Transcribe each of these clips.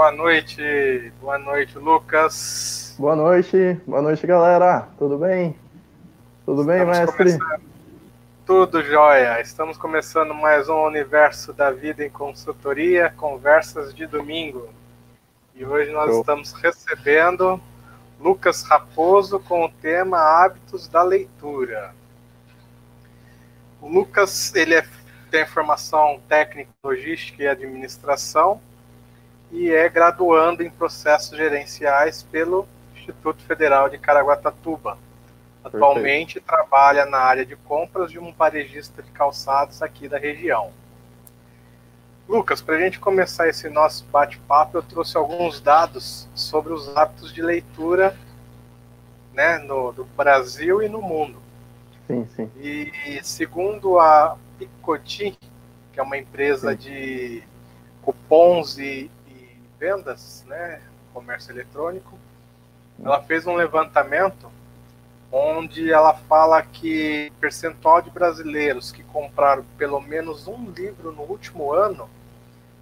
Boa noite, boa noite, Lucas. Boa noite, boa noite, galera. Tudo bem? Tudo bem, Estamos mestre? Começando. Tudo jóia. Estamos começando mais um Universo da Vida em Consultoria, Conversas de Domingo. E hoje nós Show. estamos recebendo Lucas Raposo com o tema Hábitos da Leitura. O Lucas ele é, tem formação técnica, logística e administração e é graduando em processos gerenciais pelo Instituto Federal de Caraguatatuba. Atualmente Perfeito. trabalha na área de compras de um varejista de calçados aqui da região. Lucas, para a gente começar esse nosso bate-papo, eu trouxe alguns dados sobre os hábitos de leitura né, no, no Brasil e no mundo. Sim, sim. E segundo a Picotin, que é uma empresa sim. de cupons e, e, vendas, né, comércio eletrônico, ela fez um levantamento onde ela fala que percentual de brasileiros que compraram pelo menos um livro no último ano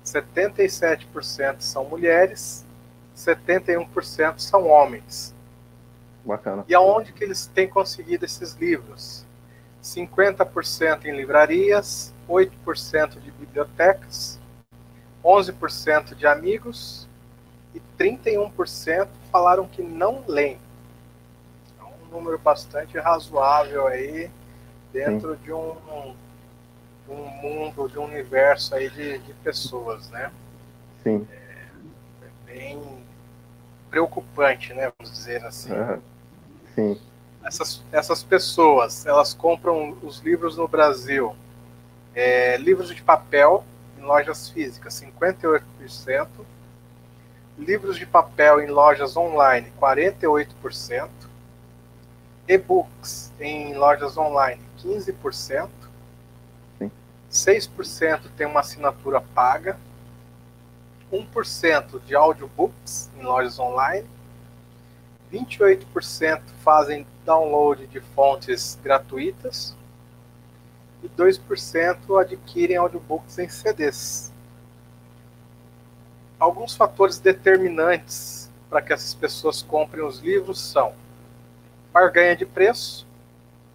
77% são mulheres, 71% são homens. Bacana. E aonde que eles têm conseguido esses livros? 50% em livrarias, 8% de bibliotecas, 11% de amigos e 31% falaram que não leem. É um número bastante razoável aí dentro Sim. de um um mundo, de um universo aí de, de pessoas, né? Sim. É, é bem preocupante, né? Vamos dizer assim. Uhum. Sim. Essas, essas pessoas, elas compram os livros no Brasil, é, livros de papel em lojas físicas, 58%, livros de papel em lojas online, 48%, e-books em lojas online, 15%, 6% tem uma assinatura paga, 1% de audiobooks em lojas online, 28% fazem download de fontes gratuitas e 2% adquirem audiobooks em CDs. Alguns fatores determinantes para que essas pessoas comprem os livros são barganha de preço,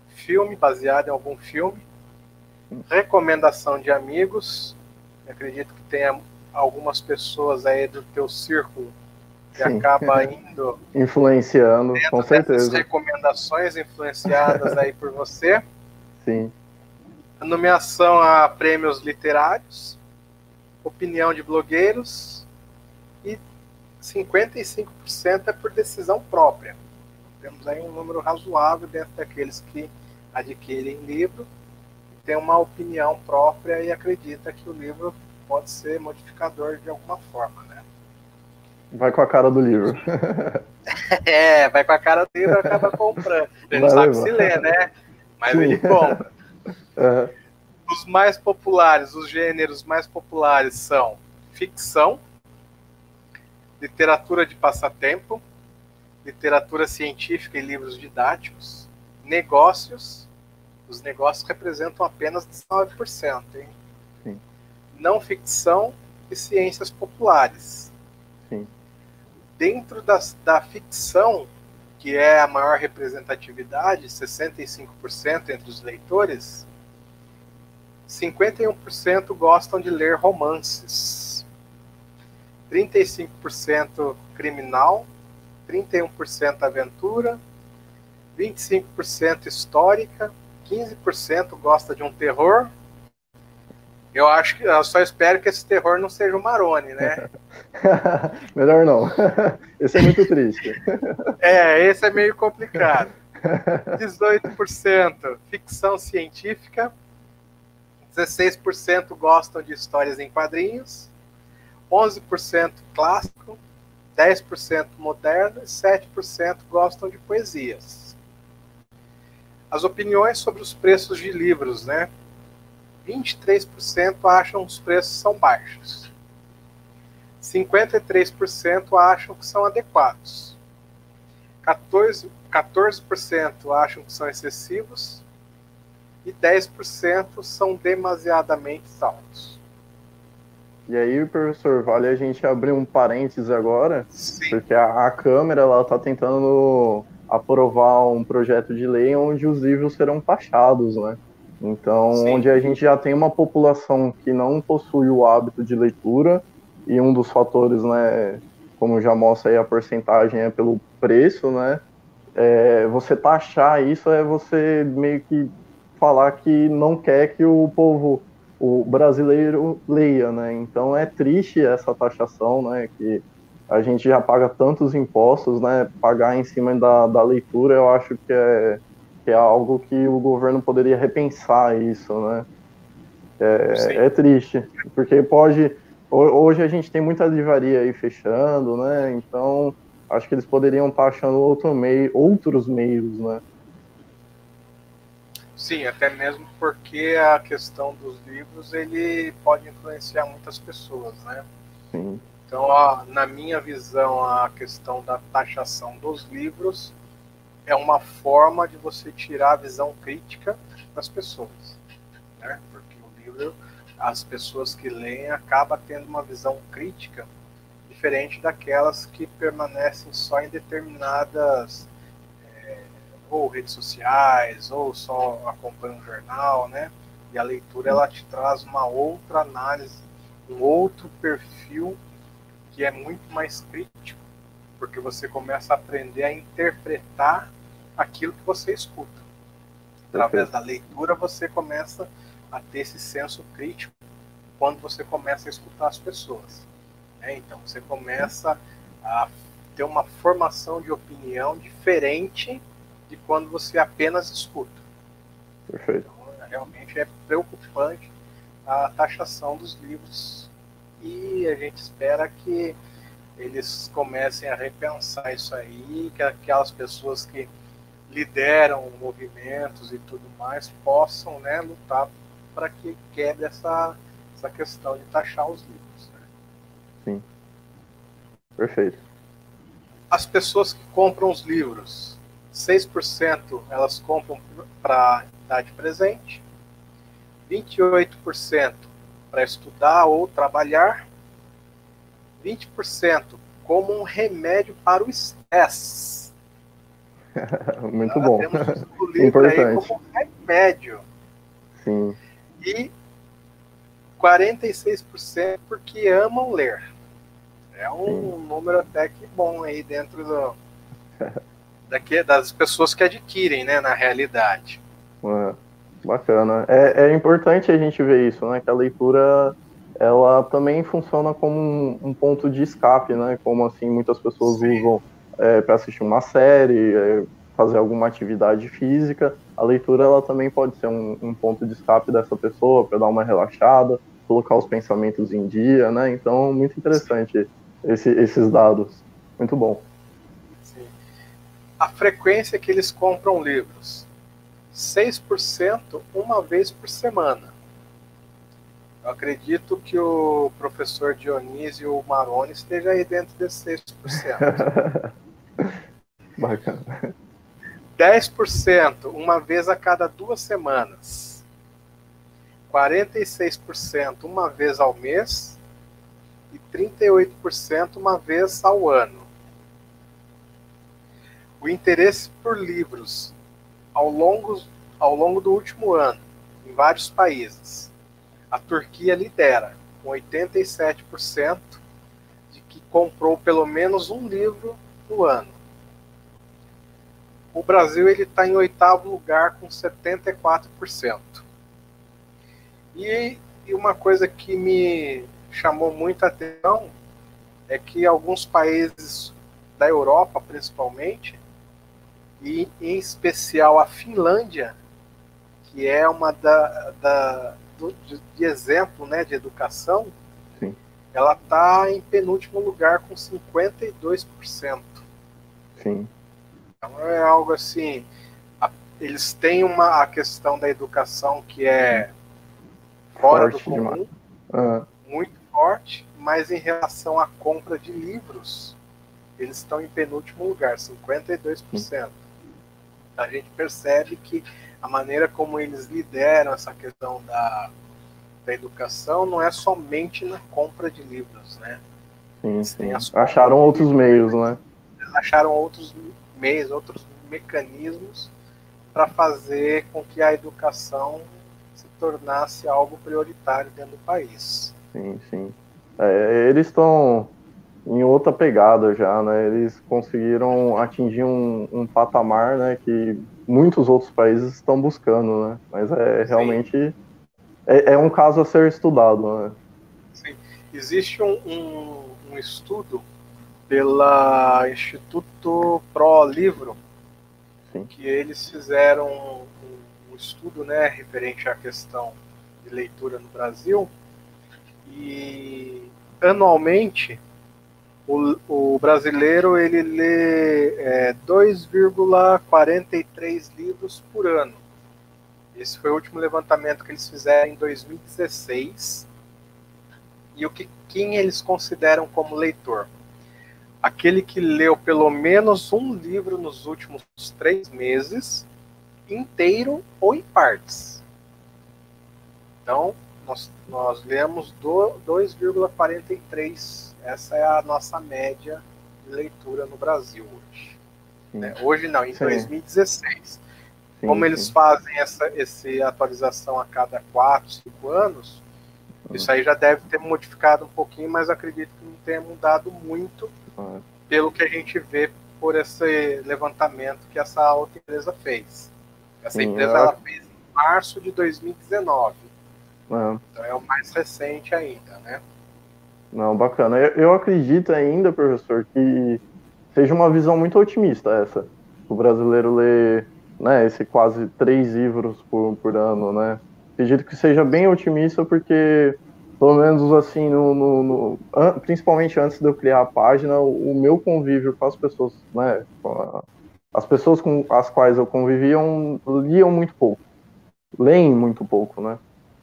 filme baseado em algum filme, recomendação de amigos. Eu acredito que tenha algumas pessoas aí do teu círculo que Sim. acaba indo influenciando, com certeza. recomendações influenciadas aí por você. Sim. A nomeação a prêmios literários, opinião de blogueiros e 55% é por decisão própria. Temos aí um número razoável dentro daqueles que adquirem livro tem uma opinião própria e acredita que o livro pode ser modificador de alguma forma, né? Vai com a cara do livro. é, vai com a cara do livro e acaba comprando. Ele não sabe se lê, né? Mas Sim. ele compra. Uhum. Os mais populares, os gêneros mais populares são ficção, literatura de passatempo, literatura científica e livros didáticos, negócios os negócios representam apenas 19%. Hein? Sim. Não ficção e ciências populares. Sim. Dentro das, da ficção, que é a maior representatividade, 65% entre os leitores, 51% gostam de ler romances, 35% criminal, 31% aventura, 25% histórica, 15% gosta de um terror. Eu acho que eu só espero que esse terror não seja o Maroni, né? Melhor não. Esse é muito triste. É, esse é meio complicado. 18% ficção científica, 16% gostam de histórias em quadrinhos, 11% clássico, 10% moderno e 7% gostam de poesias as opiniões sobre os preços de livros, né? 23% acham que os preços são baixos. 53% acham que são adequados. 14%, 14 acham que são excessivos. E 10% são demasiadamente altos. E aí, professor, vale a gente abrir um parênteses agora, Sim. porque a, a Câmara ela está tentando aprovar um projeto de lei onde os livros serão taxados, né? Então, Sim. onde a gente já tem uma população que não possui o hábito de leitura, e um dos fatores, né, como já mostra aí a porcentagem, é pelo preço, né? É, você taxar isso é você meio que falar que não quer que o povo, o brasileiro leia, né? Então é triste essa taxação, né? Que a gente já paga tantos impostos, né? Pagar em cima da, da leitura, eu acho que é, que é algo que o governo poderia repensar isso, né? É, é triste, porque pode. Hoje a gente tem muita livraria aí fechando, né? Então acho que eles poderiam estar achando outro meio, outros meios, né? Sim, até mesmo porque a questão dos livros ele pode influenciar muitas pessoas, né? Sim. Então, na minha visão, a questão da taxação dos livros é uma forma de você tirar a visão crítica das pessoas, né? Porque o livro, as pessoas que leem acabam tendo uma visão crítica diferente daquelas que permanecem só em determinadas é, ou redes sociais ou só acompanham um jornal, né? E a leitura ela te traz uma outra análise, um outro perfil que é muito mais crítico, porque você começa a aprender a interpretar aquilo que você escuta. Através da leitura você começa a ter esse senso crítico quando você começa a escutar as pessoas. Né? Então você começa a ter uma formação de opinião diferente de quando você apenas escuta. Perfeito. Então, realmente é preocupante a taxação dos livros e a gente espera que eles comecem a repensar isso aí, que aquelas pessoas que lideram movimentos e tudo mais possam né, lutar para que quebre essa, essa questão de taxar os livros. Né? Sim. Perfeito. As pessoas que compram os livros, 6% elas compram para dar de presente, 28% para estudar ou trabalhar, 20% como um remédio para o estresse. Muito bom. Temos o livro aí como remédio. Sim. E 46% porque amam ler. É um Sim. número até que bom aí dentro do, daqui, das pessoas que adquirem, né, na realidade. É, bacana. É, é importante a gente ver isso, né, que a leitura ela também funciona como um, um ponto de escape, né, como assim muitas pessoas Sim. usam é, para assistir uma série, é, fazer alguma atividade física. A leitura ela também pode ser um, um ponto de escape dessa pessoa para dar uma relaxada, colocar os pensamentos em dia, né? Então, muito interessante esse, esses dados. Muito bom. Sim. A frequência que eles compram livros: 6% uma vez por semana. Eu acredito que o professor Dionísio Maroni esteja aí dentro desses 6%. Bacana. 10% uma vez a cada duas semanas. 46% uma vez ao mês e 38% uma vez ao ano. O interesse por livros ao longo, ao longo do último ano, em vários países. A Turquia lidera, com 87% de que comprou pelo menos um livro no ano. O Brasil ele está em oitavo lugar com 74%. E, e uma coisa que me chamou muita atenção é que alguns países da Europa, principalmente, e em especial a Finlândia, que é uma da, da de, de, exemplo né, de educação, Sim. ela está em penúltimo lugar com 52%. Sim. Então é algo assim. A, eles têm uma a questão da educação que é fora forte do comum, uhum. muito forte, mas em relação à compra de livros, eles estão em penúltimo lugar, 52%. A gente percebe que a maneira como eles lideram essa questão da, da educação não é somente na compra de livros, né? Sim, sim. Acharam outros meios, né? Acharam outros meios, outros mecanismos para fazer com que a educação se tornasse algo prioritário dentro do país. Sim, sim. É, eles estão em outra pegada já, né? Eles conseguiram atingir um, um, patamar, né, que muitos outros países estão buscando, né? Mas é realmente é, é, um caso a ser estudado, né? Sim. Existe um, um, um estudo pela Instituto Pro Livro Sim. que eles fizeram um, um estudo, né, referente à questão de leitura no Brasil e anualmente o, o brasileiro ele lê é, 2,43 livros por ano. Esse foi o último levantamento que eles fizeram em 2016. E o que quem eles consideram como leitor? Aquele que leu pelo menos um livro nos últimos três meses, inteiro ou em partes. Então, nós, nós lemos 2,43 essa é a nossa média de leitura no Brasil hoje. Né? Hoje não, em sim. 2016. Sim, Como eles fazem essa, essa atualização a cada 4, 5 anos, uhum. isso aí já deve ter modificado um pouquinho, mas acredito que não tenha mudado muito uhum. pelo que a gente vê por esse levantamento que essa outra empresa fez. Essa empresa ela fez em março de 2019. Uhum. Então é o mais recente ainda, né? Não, bacana. Eu, eu acredito ainda, professor, que seja uma visão muito otimista essa. O brasileiro lê né, esse quase três livros por, por ano, né? Acredito que seja bem otimista porque, pelo menos assim, no, no, no, principalmente antes de eu criar a página, o, meu convívio com as pessoas, né? As pessoas com as quais eu conviviam liam muito pouco. Leem muito pouco, né?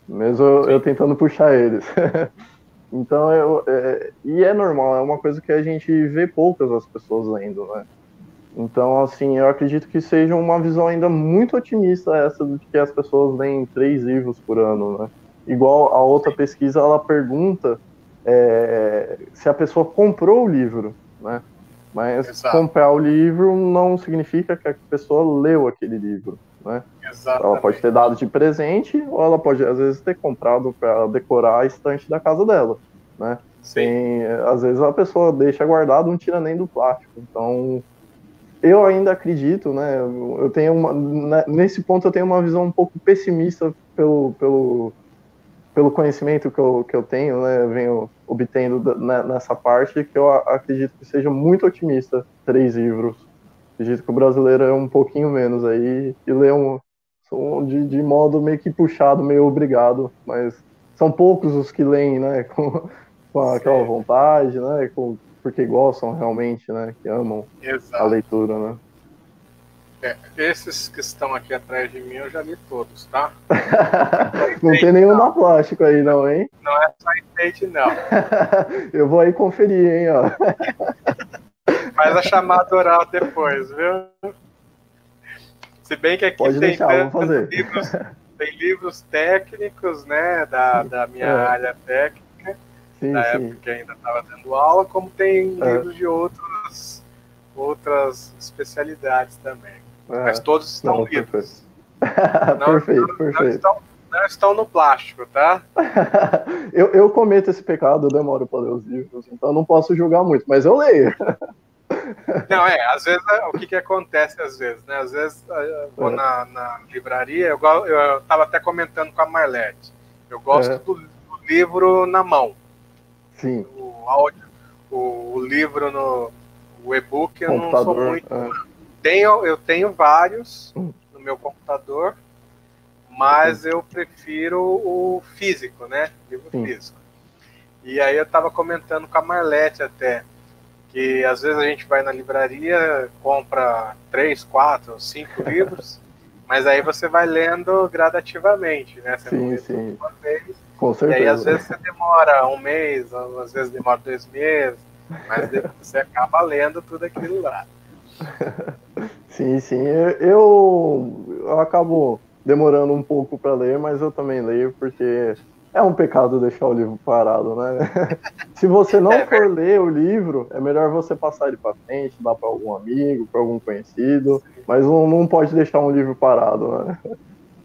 Mesmo eu, eu tentando puxar eles. Então, eu, é, e é normal, é uma coisa que a gente vê poucas as pessoas lendo, né? Então, assim, eu acredito que seja uma visão ainda muito otimista essa de que as pessoas leem três livros por ano, né? Igual a outra pesquisa, ela pergunta é, se a pessoa comprou o livro, né? Mas Exato. comprar o livro não significa que a pessoa leu aquele livro, né? Exatamente. Ela pode ter dado de presente ou ela pode, às vezes, ter comprado para decorar a estante da casa dela, né? Sim. Tem, às vezes a pessoa deixa guardado, não tira nem do plástico. Então, eu ainda acredito, né? Eu tenho uma, né, nesse ponto eu tenho uma visão um pouco pessimista pelo, pelo, pelo conhecimento que eu, que eu tenho, né? Eu venho obtendo nessa parte que eu acredito que seja muito otimista três livros Acredito que o brasileiro é um pouquinho menos aí e lê um, de, de modo meio que puxado, meio obrigado, mas são poucos os que leem, né, com, com aquela vontade, né, com, porque gostam realmente, né, que amam Exato. a leitura, né. É, esses que estão aqui atrás de mim eu já li todos, tá? não tem nenhum na plástico aí, não, hein? Não é só enfeite, não. eu vou aí conferir, hein, ó. Faz a chamada oral depois, viu? Se bem que aqui Pode tem, deixar, livros, tem livros técnicos, né, da, da minha é. área técnica, sim, da sim. época que ainda estava dando aula, como tem é. livros de outros, outras especialidades também. É. Mas todos estão não, livres. Perfeito, não, perfeito. Não, perfeito. Não estão, não estão no plástico, tá? eu, eu cometo esse pecado, eu demoro para ler os livros, então não posso julgar muito, mas eu leio. Não, é, às vezes é, o que, que acontece às vezes, né? Às vezes eu vou é. na, na, livraria, eu, eu tava até comentando com a Marlete, eu gosto é. do, do, livro na mão. Sim. O áudio, o, o livro no o e-book eu não sou muito. É. Tenho, eu tenho vários hum. no meu computador, mas eu prefiro o físico, né? Livro Sim. físico. E aí eu tava comentando com a Marlete até que às vezes a gente vai na livraria, compra três, quatro, cinco livros, mas aí você vai lendo gradativamente, né? Você sim, sim. uma vez. Com certeza. E aí às vezes você demora um mês, às vezes demora dois meses, mas você acaba lendo tudo aquilo lá. Sim, sim. Eu, eu acabo demorando um pouco para ler, mas eu também leio porque é um pecado deixar o livro parado, né? Se você não é, for ler o livro, é melhor você passar ele para frente, dar para algum amigo, para algum conhecido, mas não, não pode deixar um livro parado, né?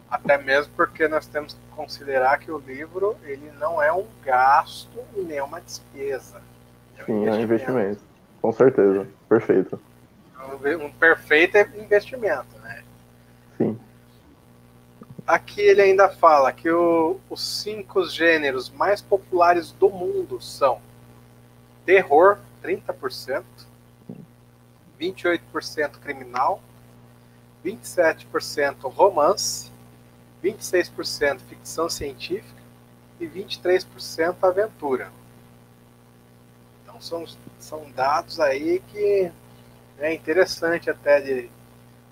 Até mesmo porque nós temos que considerar que o livro ele não é um gasto e nem uma despesa. É um Sim, investimento. é um investimento. Com certeza. Perfeito. Um perfeito investimento, né? Sim. Aqui ele ainda fala que o, os cinco gêneros mais populares do mundo são terror, 30%, 28% criminal, 27% romance, 26% ficção científica e 23% aventura. Então são, são dados aí que é interessante até de.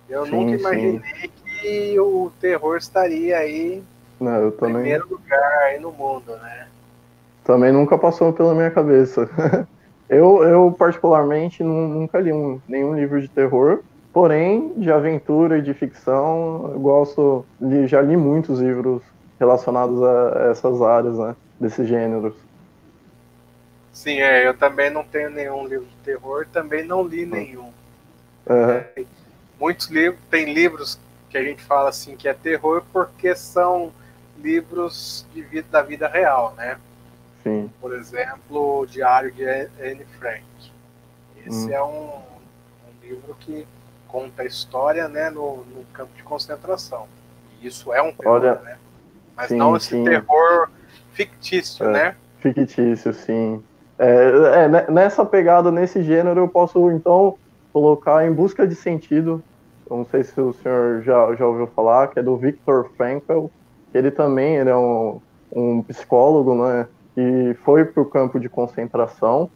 Eu sim, nunca imaginei sim. que o terror estaria aí Não, em também... primeiro lugar aí no mundo, né? Também nunca passou pela minha cabeça. eu, eu particularmente nunca li um, nenhum livro de terror, Porém, de aventura e de ficção, eu gosto, de, já li muitos livros relacionados a essas áreas, né, desses gêneros. Sim, é, eu também não tenho nenhum livro de terror, também não li nenhum. Uhum. Muitos livros, tem livros que a gente fala assim que é terror porque são livros de vida, da vida real, né? Sim. Por exemplo, o Diário de Anne Frank. Esse hum. é um, um livro que conta a história né, no, no campo de concentração. E isso é um terror, Olha, né? Mas sim, não esse sim. terror fictício, é, né? Fictício, sim. É, é, nessa pegada, nesse gênero, eu posso então colocar Em Busca de Sentido. Eu não sei se o senhor já, já ouviu falar, que é do Viktor Frankl. Ele também ele é um, um psicólogo, né? Que foi para o campo de concentração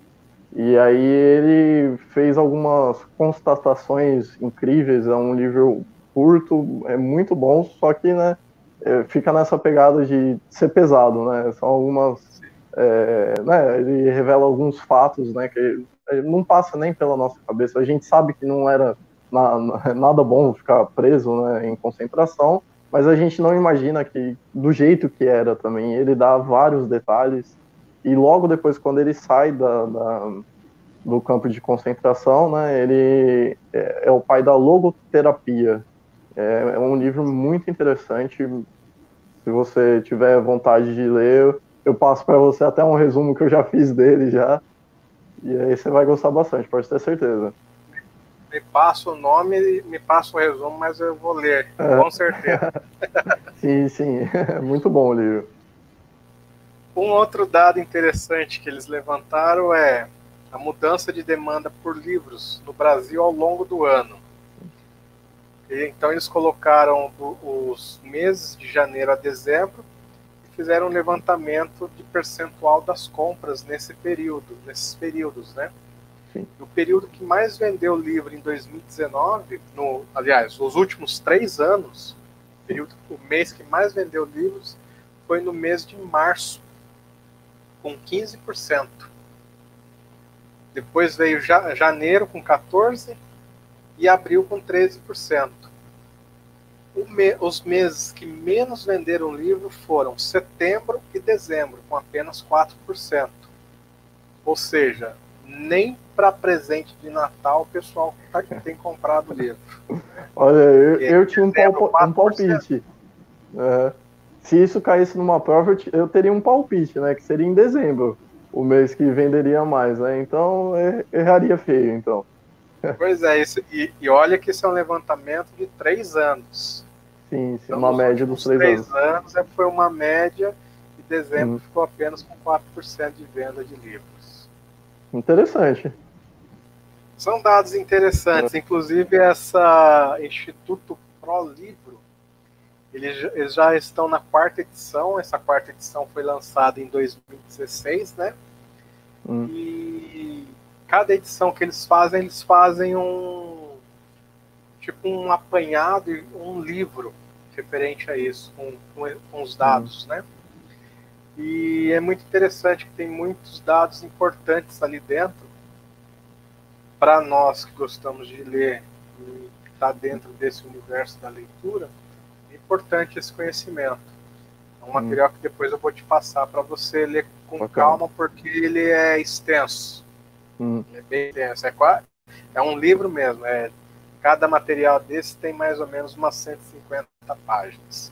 e aí ele fez algumas constatações incríveis, é um livro curto, é muito bom, só que né, é, fica nessa pegada de ser pesado, né? São algumas. É, né, ele revela alguns fatos né, que não passa nem pela nossa cabeça. A gente sabe que não era na, nada bom ficar preso né, em concentração, mas a gente não imagina que do jeito que era também. Ele dá vários detalhes e logo depois, quando ele sai da, da, do campo de concentração, né, ele é, é o pai da logoterapia. É, é, um livro muito interessante. Se você tiver vontade de ler, eu passo para você até um resumo que eu já fiz dele já. E aí você vai gostar bastante, pode ter certeza. Me passa o nome, me passa o resumo, mas eu vou ler, é. com certeza. sim, sim, muito bom o livro. Um outro dado interessante que eles levantaram é a mudança de demanda por livros no Brasil ao longo do ano. E, então eles colocaram os meses de janeiro a dezembro fizeram um levantamento de percentual das compras nesse período, nesses períodos, né? Sim. O período que mais vendeu livro em 2019, no, aliás, os últimos três anos, o, período, o mês que mais vendeu livros foi no mês de março, com 15%. Depois veio janeiro com 14% e abril com 13%. Me, os meses que menos venderam livro foram setembro e dezembro, com apenas 4%. Ou seja, nem para presente de Natal o pessoal tá, tem comprado livro. Olha, eu, eu tinha um, um palpite. É se isso caísse numa prova, eu, eu, teria um palpite, né? Que seria em dezembro, o mês que venderia mais, né? Então, er, erraria feio, então. Pois é, isso, e, e, olha que isso é um levantamento de três anos. Sim, sim então, uma média dos três, três anos. anos é, foi uma média, e dezembro hum. ficou apenas com 4% de venda de livros. Interessante. São dados interessantes, é. inclusive essa Instituto Pro Livro, eles, eles já estão na quarta edição. Essa quarta edição foi lançada em 2016, né? Hum. E cada edição que eles fazem, eles fazem um tipo um apanhado, um livro referente a isso, com, com, os dados, hum. né? E é muito interessante que tem muitos dados importantes ali dentro para nós que gostamos de ler e está dentro desse universo da leitura importante esse conhecimento. um material que depois eu vou te passar para você ler com Bacana. calma, porque ele é extenso. Hum. É bem extenso. É, quase, é um livro mesmo. É, cada material desse tem mais ou menos umas 150 páginas.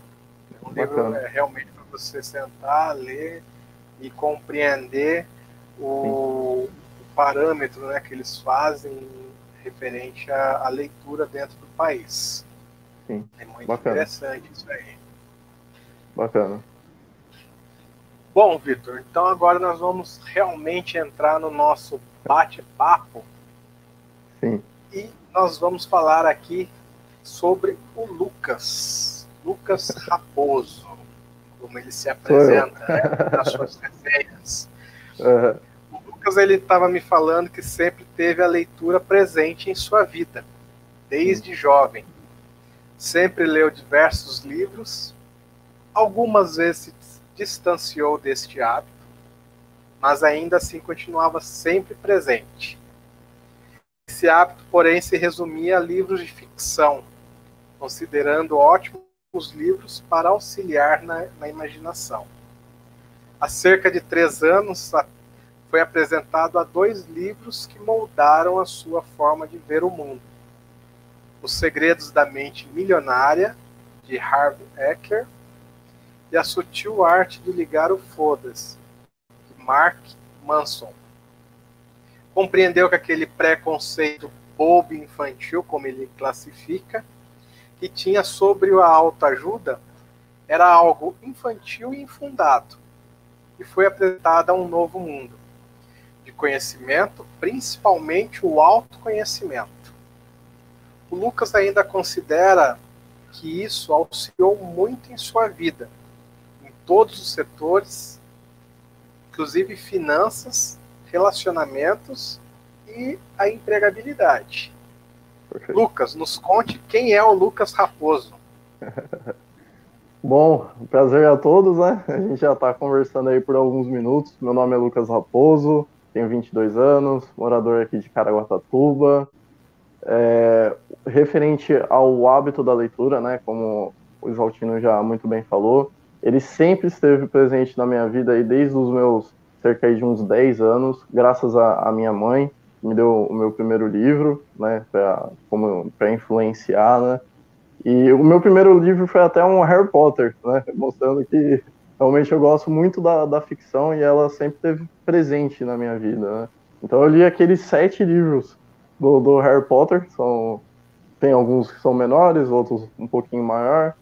É um Bacana. livro é, realmente para você sentar, ler e compreender o, o, parâmetro né, que eles fazem referente à, à leitura dentro do país. Sim. É muito Bacana. interessante isso aí. Bacana. Bom, Vitor, então agora nós vamos realmente entrar no nosso bate-papo. Sim. E nós vamos falar aqui sobre o Lucas. Lucas Raposo, como ele se apresenta né, nas suas resenhas. Uhum. O Lucas ele estava me falando que sempre teve a leitura presente em sua vida, desde uhum. jovem. Sempre leu diversos livros, algumas vezes se distanciou deste hábito, mas ainda assim continuava sempre presente. Esse hábito, porém, se resumia a livros de ficção, considerando ótimos livros para auxiliar na, na imaginação. Há cerca de três anos, foi apresentado a dois livros que moldaram a sua forma de ver o mundo: Os Segredos da Mente Milionária, de Harvey Ecker, e A Sutil Arte de Ligar o Foda-se, de Mark Manson. Compreendeu que aquele preconceito bobo infantil, como ele classifica, que tinha sobre a autoajuda era algo infantil e infundado, e foi apresentada a um novo mundo de conhecimento, principalmente o autoconhecimento. O Lucas ainda considera que isso auxiliou muito em sua vida, em todos os setores, inclusive finanças, relacionamentos e a empregabilidade. Perfeito. Lucas, nos conte quem é o Lucas Raposo. Bom, prazer a todos, né? A gente já está conversando aí por alguns minutos. Meu nome é Lucas Raposo, tenho 22 anos, morador aqui de Caraguatatuba. É, referente ao hábito da leitura, né? Como o Isaltino já muito bem falou, ele sempre esteve presente na minha vida aí desde os meus cerca de uns 10 anos, graças à minha mãe, me deu o meu primeiro livro, né, para influenciar, né, e o meu primeiro livro foi até um Harry Potter, né, mostrando que realmente eu gosto muito da, da ficção e ela sempre esteve presente na minha vida, né. Então eu li aqueles sete livros do, do Harry Potter, são, tem alguns que são menores, outros um pouquinho maior,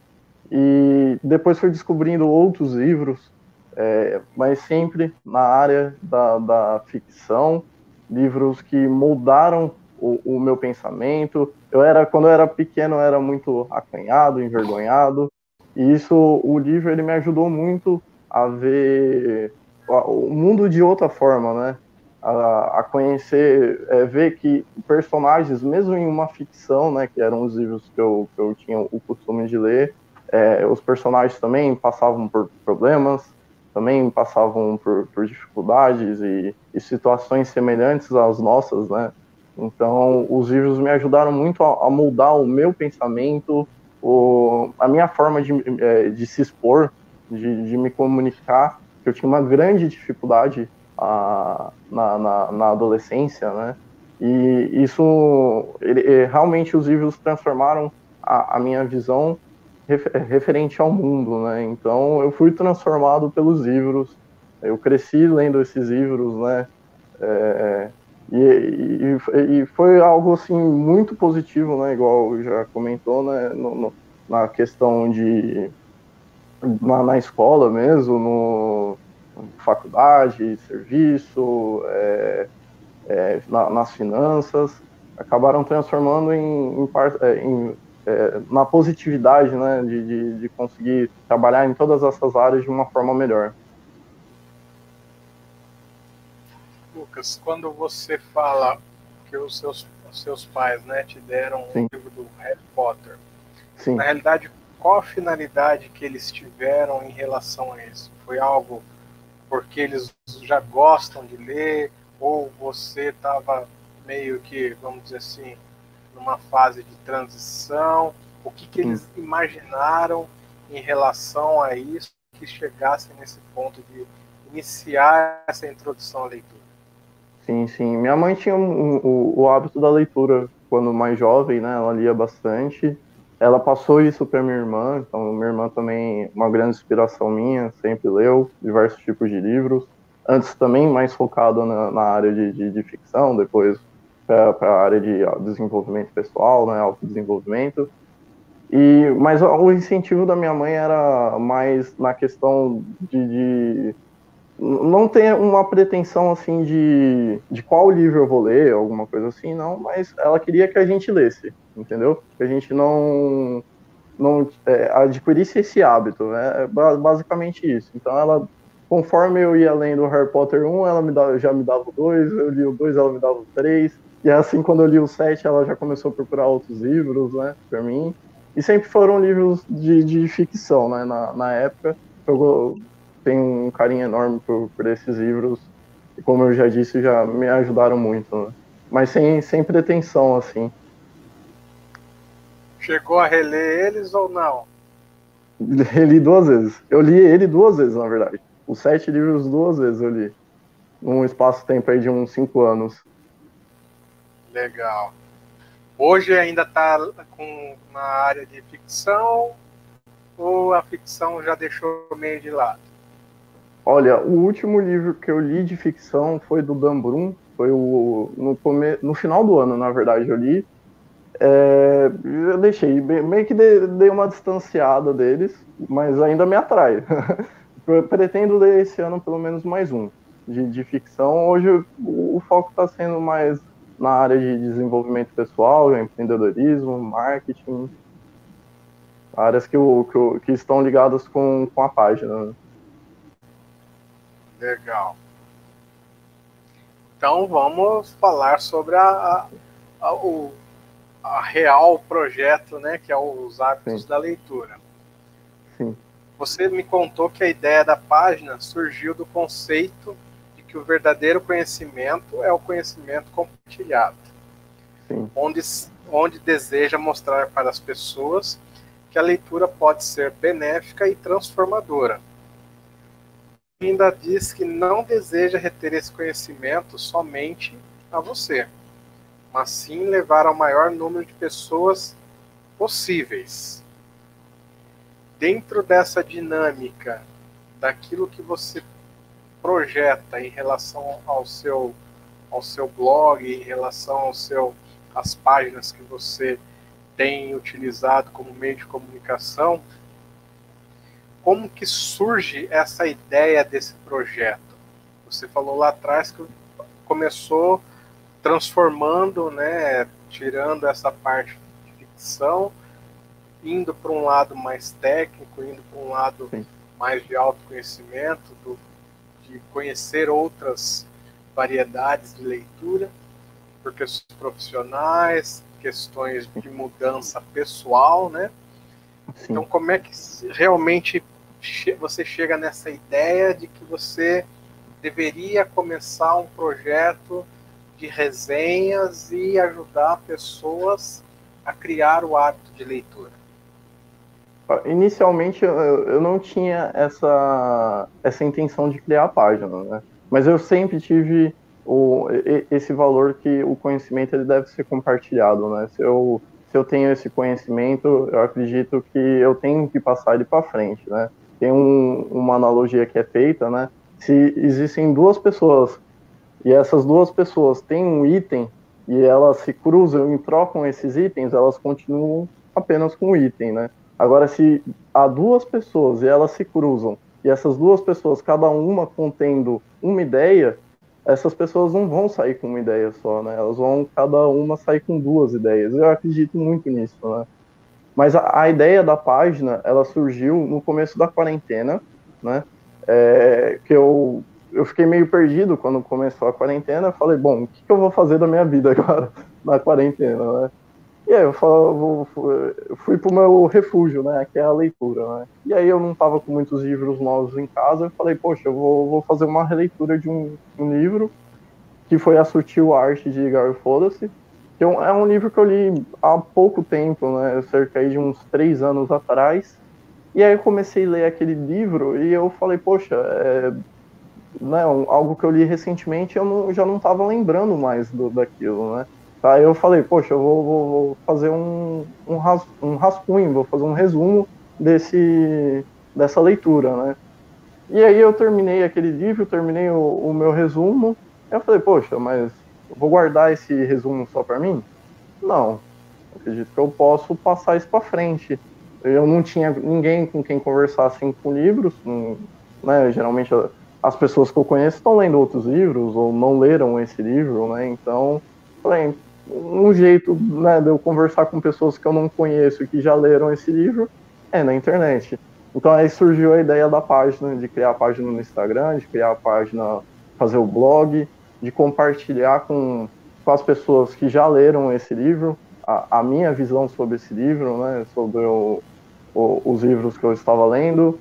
e depois fui descobrindo outros livros, é, mas sempre na área da, da ficção, livros que moldaram o, o, meu pensamento. Eu era quando eu era pequeno, eu era muito acanhado, envergonhado, e isso o livro ele me ajudou muito a ver o mundo de outra forma, né? A, a conhecer, é, ver que personagens, mesmo em uma ficção, né, que eram os livros que eu, que eu tinha o costume de ler, é, os personagens também passavam por problemas, também passavam por, por dificuldades e, e, situações semelhantes às nossas, né? Então, os livros me ajudaram muito a, a moldar o meu pensamento, o, a minha forma de, é, de se expor, de, de, me comunicar. Eu tinha uma grande dificuldade a, na, na, na, adolescência, né? E isso, ele, realmente, os livros transformaram a, a minha visão referente ao mundo, né? Então eu fui transformado pelos livros, eu cresci lendo esses livros, né? É, e, e, e, foi algo assim muito positivo, né? Igual já comentou, né? No, no, na questão de na, na, escola mesmo, no faculdade, serviço, é, é, na, nas finanças, acabaram transformando em, em, é, em é, na positividade, né, de, de, de, conseguir trabalhar em todas essas áreas de uma forma melhor. Lucas, quando você fala que os seus, os seus pais, né, te deram Sim. o livro do Harry Potter, Sim. na realidade, qual a finalidade que eles tiveram em relação a isso? Foi algo porque eles já gostam de ler ou você estava meio que, vamos dizer assim, numa fase de transição? O que, que eles imaginaram em relação a isso que chegasse nesse ponto de iniciar essa introdução à leitura? Sim, sim. Minha mãe tinha um, um, o hábito da leitura quando mais jovem, né? Ela lia bastante. Ela passou isso para minha irmã, então minha irmã também uma grande inspiração minha, sempre leu diversos tipos de livros. Antes também mais focado na, na área de, de, de, ficção, depois para a área de desenvolvimento pessoal, né, autodesenvolvimento. E, mas o incentivo da minha mãe era mais na questão de, de não ter uma pretensão assim de, de qual livro eu vou ler, alguma coisa assim, não, mas ela queria que a gente lesse, entendeu? Que a gente não, não é, adquirisse esse hábito, né? É basicamente isso. Então ela, conforme eu ia lendo Harry Potter 1, ela me dava, já me dava o 2, eu li o 2, ela me dava o 3, e assim quando eu li o 7, ela já começou a procurar outros livros, né, pra mim. E sempre foram livros de, de ficção, né, na, na época. Eu, tenho um carinho enorme por, por esses livros. E como eu já disse, já me ajudaram muito. Né? Mas sem, sem pretensão, assim. Chegou a reler eles ou não? Reli duas vezes. Eu li ele duas vezes, na verdade. Os sete livros duas vezes eu li. Num espaço-tempo aí de uns cinco anos. Legal. Hoje ainda está com na área de ficção ou a ficção já deixou meio de lado? Olha, o último livro que eu li de ficção foi do Dan Brum, foi o, no, come, no final do ano, na verdade, eu li. É, eu deixei, meio que dei uma distanciada deles, mas ainda me atrai. pretendo ler esse ano pelo menos mais um de, de ficção. Hoje o, o foco está sendo mais na área de desenvolvimento pessoal, empreendedorismo, marketing, áreas que, que, que estão ligadas com, com a página. Né? Legal. Então vamos falar sobre a, a, a, o a real projeto, né, que é os hábitos Sim. da leitura. Sim. Você me contou que a ideia da página surgiu do conceito que o verdadeiro conhecimento é o conhecimento compartilhado, Sim. onde onde deseja mostrar para as pessoas que a leitura pode ser benéfica e transformadora ainda diz que não deseja reter esse conhecimento somente a você, mas sim levar ao maior número de pessoas possíveis. Dentro dessa dinâmica daquilo que você projeta em relação ao seu ao seu blog, em relação ao seu às páginas que você tem utilizado como meio de comunicação, como que surge essa ideia desse projeto? Você falou lá atrás que começou transformando, né, tirando essa parte de ficção, indo para um lado mais técnico, indo para um lado Sim. mais de autoconhecimento, do, de conhecer outras variedades de leitura, por questões profissionais, questões de mudança pessoal, né? Sim. Então, como é que realmente você chega nessa ideia de que você deveria começar um projeto de resenhas e ajudar pessoas a criar o hábito de leitura? Inicialmente eu não tinha essa, essa intenção de criar a página, né? mas eu sempre tive o, esse valor que o conhecimento ele deve ser compartilhado. Né? Se, eu, se eu tenho esse conhecimento, eu acredito que eu tenho que passar ele para frente. Né? tem um, uma analogia que é feita, né? Se existem duas pessoas e essas duas pessoas têm um item e elas se cruzam e trocam esses itens, elas continuam apenas com o item, né? Agora, se há duas pessoas e elas se cruzam e essas duas pessoas, cada uma contendo uma ideia, essas pessoas não vão sair com uma ideia só, né? Elas vão cada uma sair com duas ideias. Eu acredito muito nisso, né? Mas a, a, ideia da página, ela surgiu no começo da quarentena, né? É, que eu, eu fiquei meio perdido quando começou a quarentena. Eu falei, bom, o que, que eu vou fazer da minha vida agora na quarentena, né? E aí eu, falo, fui pro meu refúgio, né? Que é a leitura, né? E aí eu não tava com muitos livros novos em casa. Eu falei, poxa, eu vou, vou fazer uma releitura de um, um livro que foi a Sutil Arte de Gary Foda-se que é, é um livro que eu li há pouco tempo, né, cerca de uns três anos atrás, E aí eu comecei a ler aquele livro e eu falei, poxa, é, né, algo que eu li recentemente eu não, já não estava lembrando mais do, daquilo, né? Aí eu falei, poxa, eu vou, vou, vou fazer um, um, ras, um rascunho, vou fazer um resumo desse, dessa leitura, né? E aí eu terminei aquele livro, terminei o, o meu resumo, eu falei, poxa, mas vou guardar esse resumo só para mim? Não, acredito que eu posso passar isso para frente eu não tinha ninguém com quem conversar assim com livros, né? Geralmente as pessoas que eu conheço estão lendo outros livros ou não leram esse livro, né? Então, falei, um jeito né, de eu conversar com pessoas que eu não conheço que já leram esse livro é na internet. Então aí surgiu a ideia da página, de criar a página no Instagram, de criar a página, fazer o blog, de compartilhar com, com as pessoas que já leram esse livro, a, a minha visão sobre esse livro, né, sobre o, o, os livros que eu estava lendo.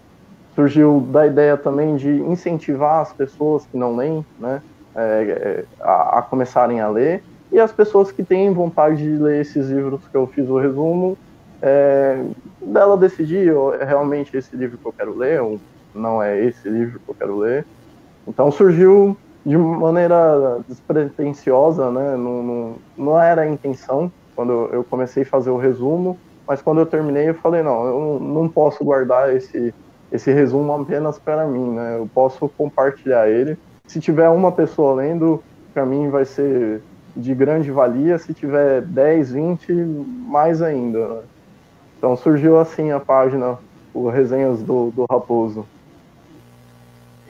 Surgiu da ideia também de incentivar as pessoas que não leem, né, é, é, a, a, começarem a ler, e as pessoas que têm vontade de ler esses livros que eu fiz o resumo, é, dela decidir é realmente esse livro que eu quero ler, ou não é esse livro que eu quero ler. Então surgiu de maneira despretensiosa, né? Não, não, não era a intenção quando eu comecei a fazer o resumo, mas quando eu terminei eu falei, não, eu não posso guardar esse, esse resumo apenas para mim, né? Eu posso compartilhar ele. Se tiver uma pessoa lendo, para mim vai ser de grande valia, se tiver 10, 20, mais ainda. Né? Então surgiu assim a página, o Resenhas do, do Raposo.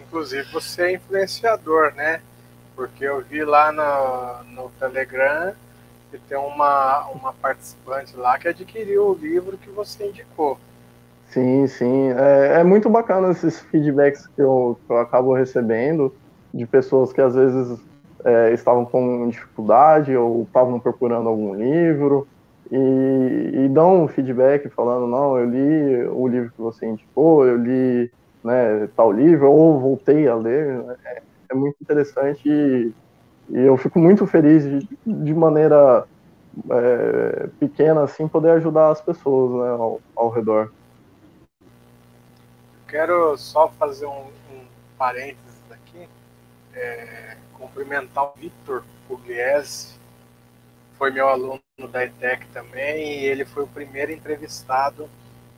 Inclusive você é influenciador, né? Porque eu vi lá no, no Telegram que tem uma, uma participante lá que adquiriu o livro que você indicou. Sim, sim. É, é muito bacana esses feedbacks que eu, que eu acabo recebendo de pessoas que às vezes é, estavam com dificuldade ou estavam procurando algum livro e, e dão um feedback falando, não, eu li o livro que você indicou, eu li né, tal livro, ou voltei a ler. É, é muito interessante e e eu fico muito feliz de, de maneira é, pequena, assim, poder ajudar as pessoas né, ao, ao redor. Quero só fazer um, um parênteses aqui, é, cumprimentar o Vitor Pugliese, foi meu aluno da ETEC também, e ele foi o primeiro entrevistado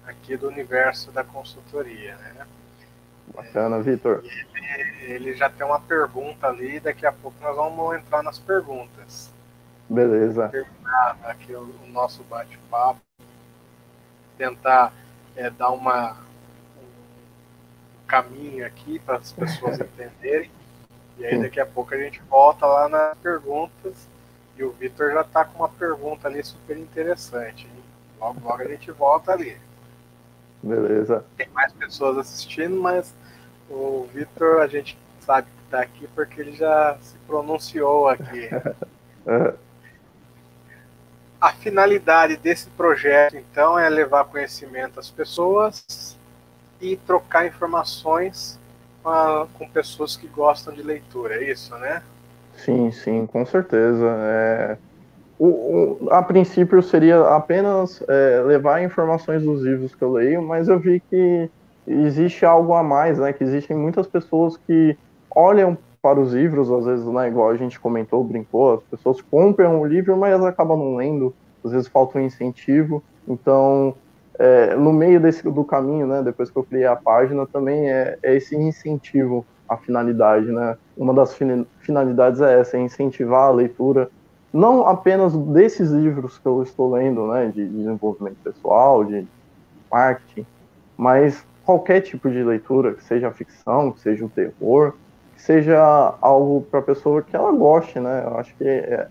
aqui do universo da consultoria, né? Bacana, Vitor. Ele, ele, já tem uma pergunta ali, daqui a pouco nós vamos entrar nas perguntas. Beleza. Terminar aqui o, o nosso bate-papo, tentar é, dar uma, um caminho aqui para as pessoas entenderem. E aí daqui a pouco a gente volta lá nas perguntas. E o Vitor já está com uma pergunta ali super interessante. Hein? Logo, logo a gente volta ali. Beleza. Tem mais pessoas assistindo, mas o Vitor, a gente sabe que está aqui porque ele já se pronunciou aqui. A finalidade desse projeto, então, é levar conhecimento às pessoas e trocar informações a, com pessoas que gostam de leitura, é isso, né? Sim, sim, com certeza. É, o, o, a princípio seria apenas é, levar informações dos livros que eu leio, mas eu vi que existe algo a mais, né? Que existem muitas pessoas que olham para os livros, às vezes, né, igual a gente comentou, brincou, as pessoas compram o livro, mas acabam não lendo, às vezes falta um incentivo. Então, é, no meio desse, do caminho, né, depois que eu criei a página, também é, é esse incentivo à finalidade, né? Uma das finalidades é essa, é incentivar a leitura, não apenas desses livros que eu estou lendo, né, de desenvolvimento pessoal, de marketing, mas qualquer tipo de leitura, que seja ficção, que seja o terror, que seja algo para a pessoa que ela goste, né? Eu acho que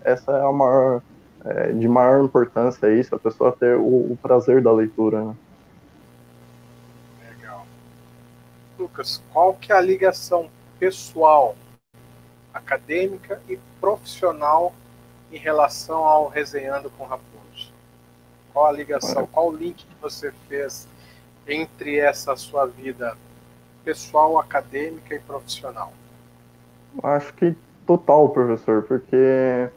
essa é a maior, é, de maior importância é isso, a pessoa ter o, o prazer da leitura, né? Legal. Lucas, qual que é a ligação pessoal, acadêmica e profissional em relação ao Resenhando com Raposo? Qual a ligação, qual o link que você fez entre essa sua vida pessoal, acadêmica e profissional? Acho que total, professor, porque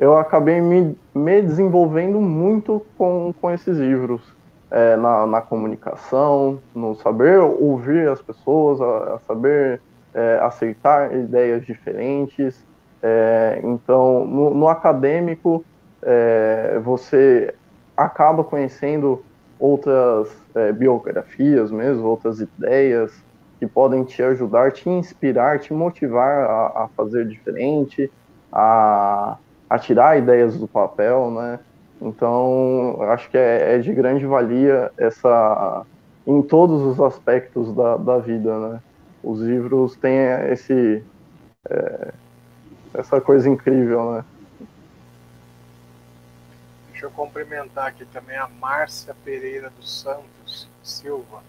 eu acabei me, me desenvolvendo muito com, com esses livros. é, na, na, comunicação, no saber ouvir as pessoas, a, a saber é, aceitar ideias diferentes. É, então, no, no acadêmico, é, você acaba conhecendo outras é, biografias mesmo, outras ideias que podem te ajudar, te inspirar, te motivar a, a fazer diferente, a, a tirar ideias do papel, né? Então, acho que é, é, de grande valia essa em todos os aspectos da, da vida, né? Os livros têm esse é, essa coisa incrível, né? Deixa eu cumprimentar aqui também a Márcia Pereira dos Santos Silva,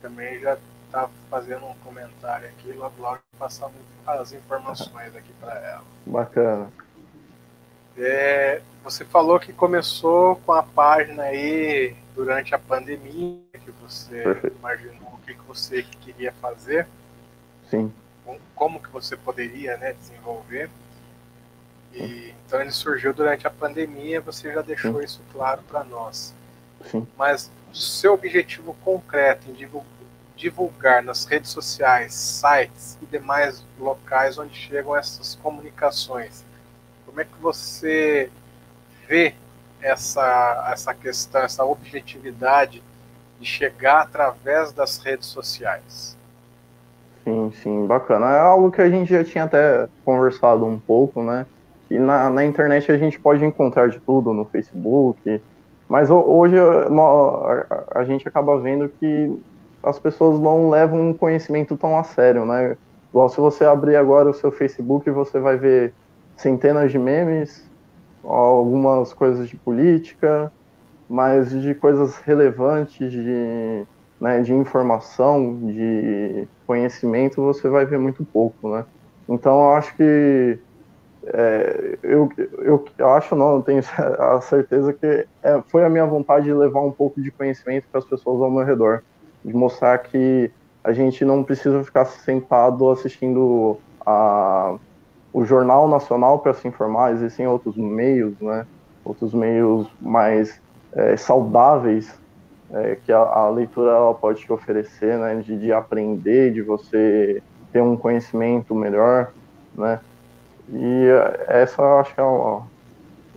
também já está fazendo um comentário aqui, logo logo passando as informações aqui para ela. Bacana. É, você falou que começou com a página aí durante a pandemia, que você Perfeito. imaginou o que, que você queria fazer. Sim. Como que você poderia né, desenvolver. E, então ele surgiu durante a pandemia, você já deixou Sim. isso claro para nós. Sim. Mas o seu objetivo concreto em divulgar nas redes sociais, sites e demais locais onde chegam essas comunicações, como é que você vê essa, essa questão, essa objetividade de chegar através das redes sociais? Sim, sim, bacana. É algo que a gente já tinha até conversado um pouco, né? E na, na internet a gente pode encontrar de tudo no Facebook, mas hoje a, a gente acaba vendo que as pessoas não levam um conhecimento tão a sério, né? Igual se você abrir agora o seu Facebook, você vai ver centenas de memes, algumas coisas de política, mas de coisas relevantes, de, né, de informação, de conhecimento, você vai ver muito pouco, né? Então, eu acho que é, eu, eu, eu, acho não, eu tenho a certeza que é, foi a minha vontade de levar um pouco de conhecimento para as pessoas ao meu redor, de mostrar que a gente não precisa ficar sentado assistindo a, o Jornal Nacional para se informar, existem outros meios, né, outros meios mais é, saudáveis é, que a, a, leitura pode te oferecer, né, de, de aprender, de você ter um conhecimento melhor, né, e essa eu acho que é uma,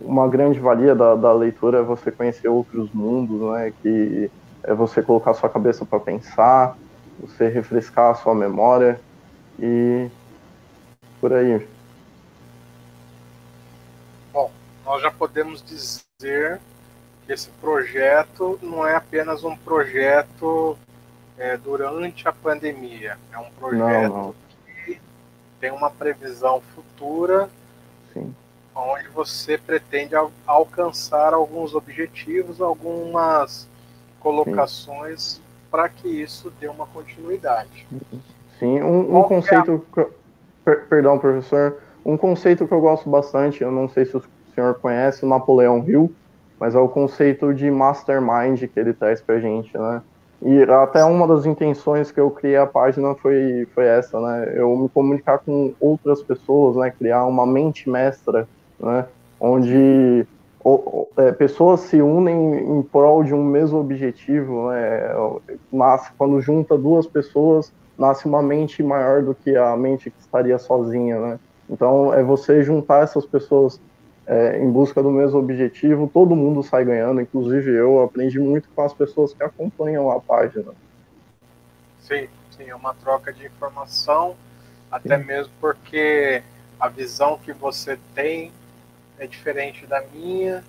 uma grande valia da, da, leitura é você conhecer outros mundos, né? Que é você colocar sua cabeça para pensar, você refrescar a sua memória e por aí. Bom, nós já podemos dizer que esse projeto não é apenas um projeto é, durante a pandemia, é um projeto não, não tem uma previsão futura Sim. onde você pretende al alcançar alguns objetivos, algumas colocações para que isso dê uma continuidade. Sim, um, um conceito. É per, perdão, professor. Um conceito que eu gosto bastante, eu não sei se o senhor conhece, o Napoleão Hill, mas é o conceito de mastermind que ele traz para a gente, né? E até uma das intenções que eu criei a página foi, foi essa, né? Eu me comunicar com outras pessoas, né? Criar uma mente mestra, né? Onde o, é, pessoas se unem em prol de um mesmo objetivo, né? Nasce, quando junta duas pessoas, nasce uma mente maior do que a mente que estaria sozinha, né? Então, é você juntar essas pessoas é, em busca do mesmo objetivo, todo mundo sai ganhando, inclusive eu aprendi muito com as pessoas que acompanham a página. Sim, sim, é uma troca de informação, até sim. mesmo porque a visão que você tem é diferente da minha,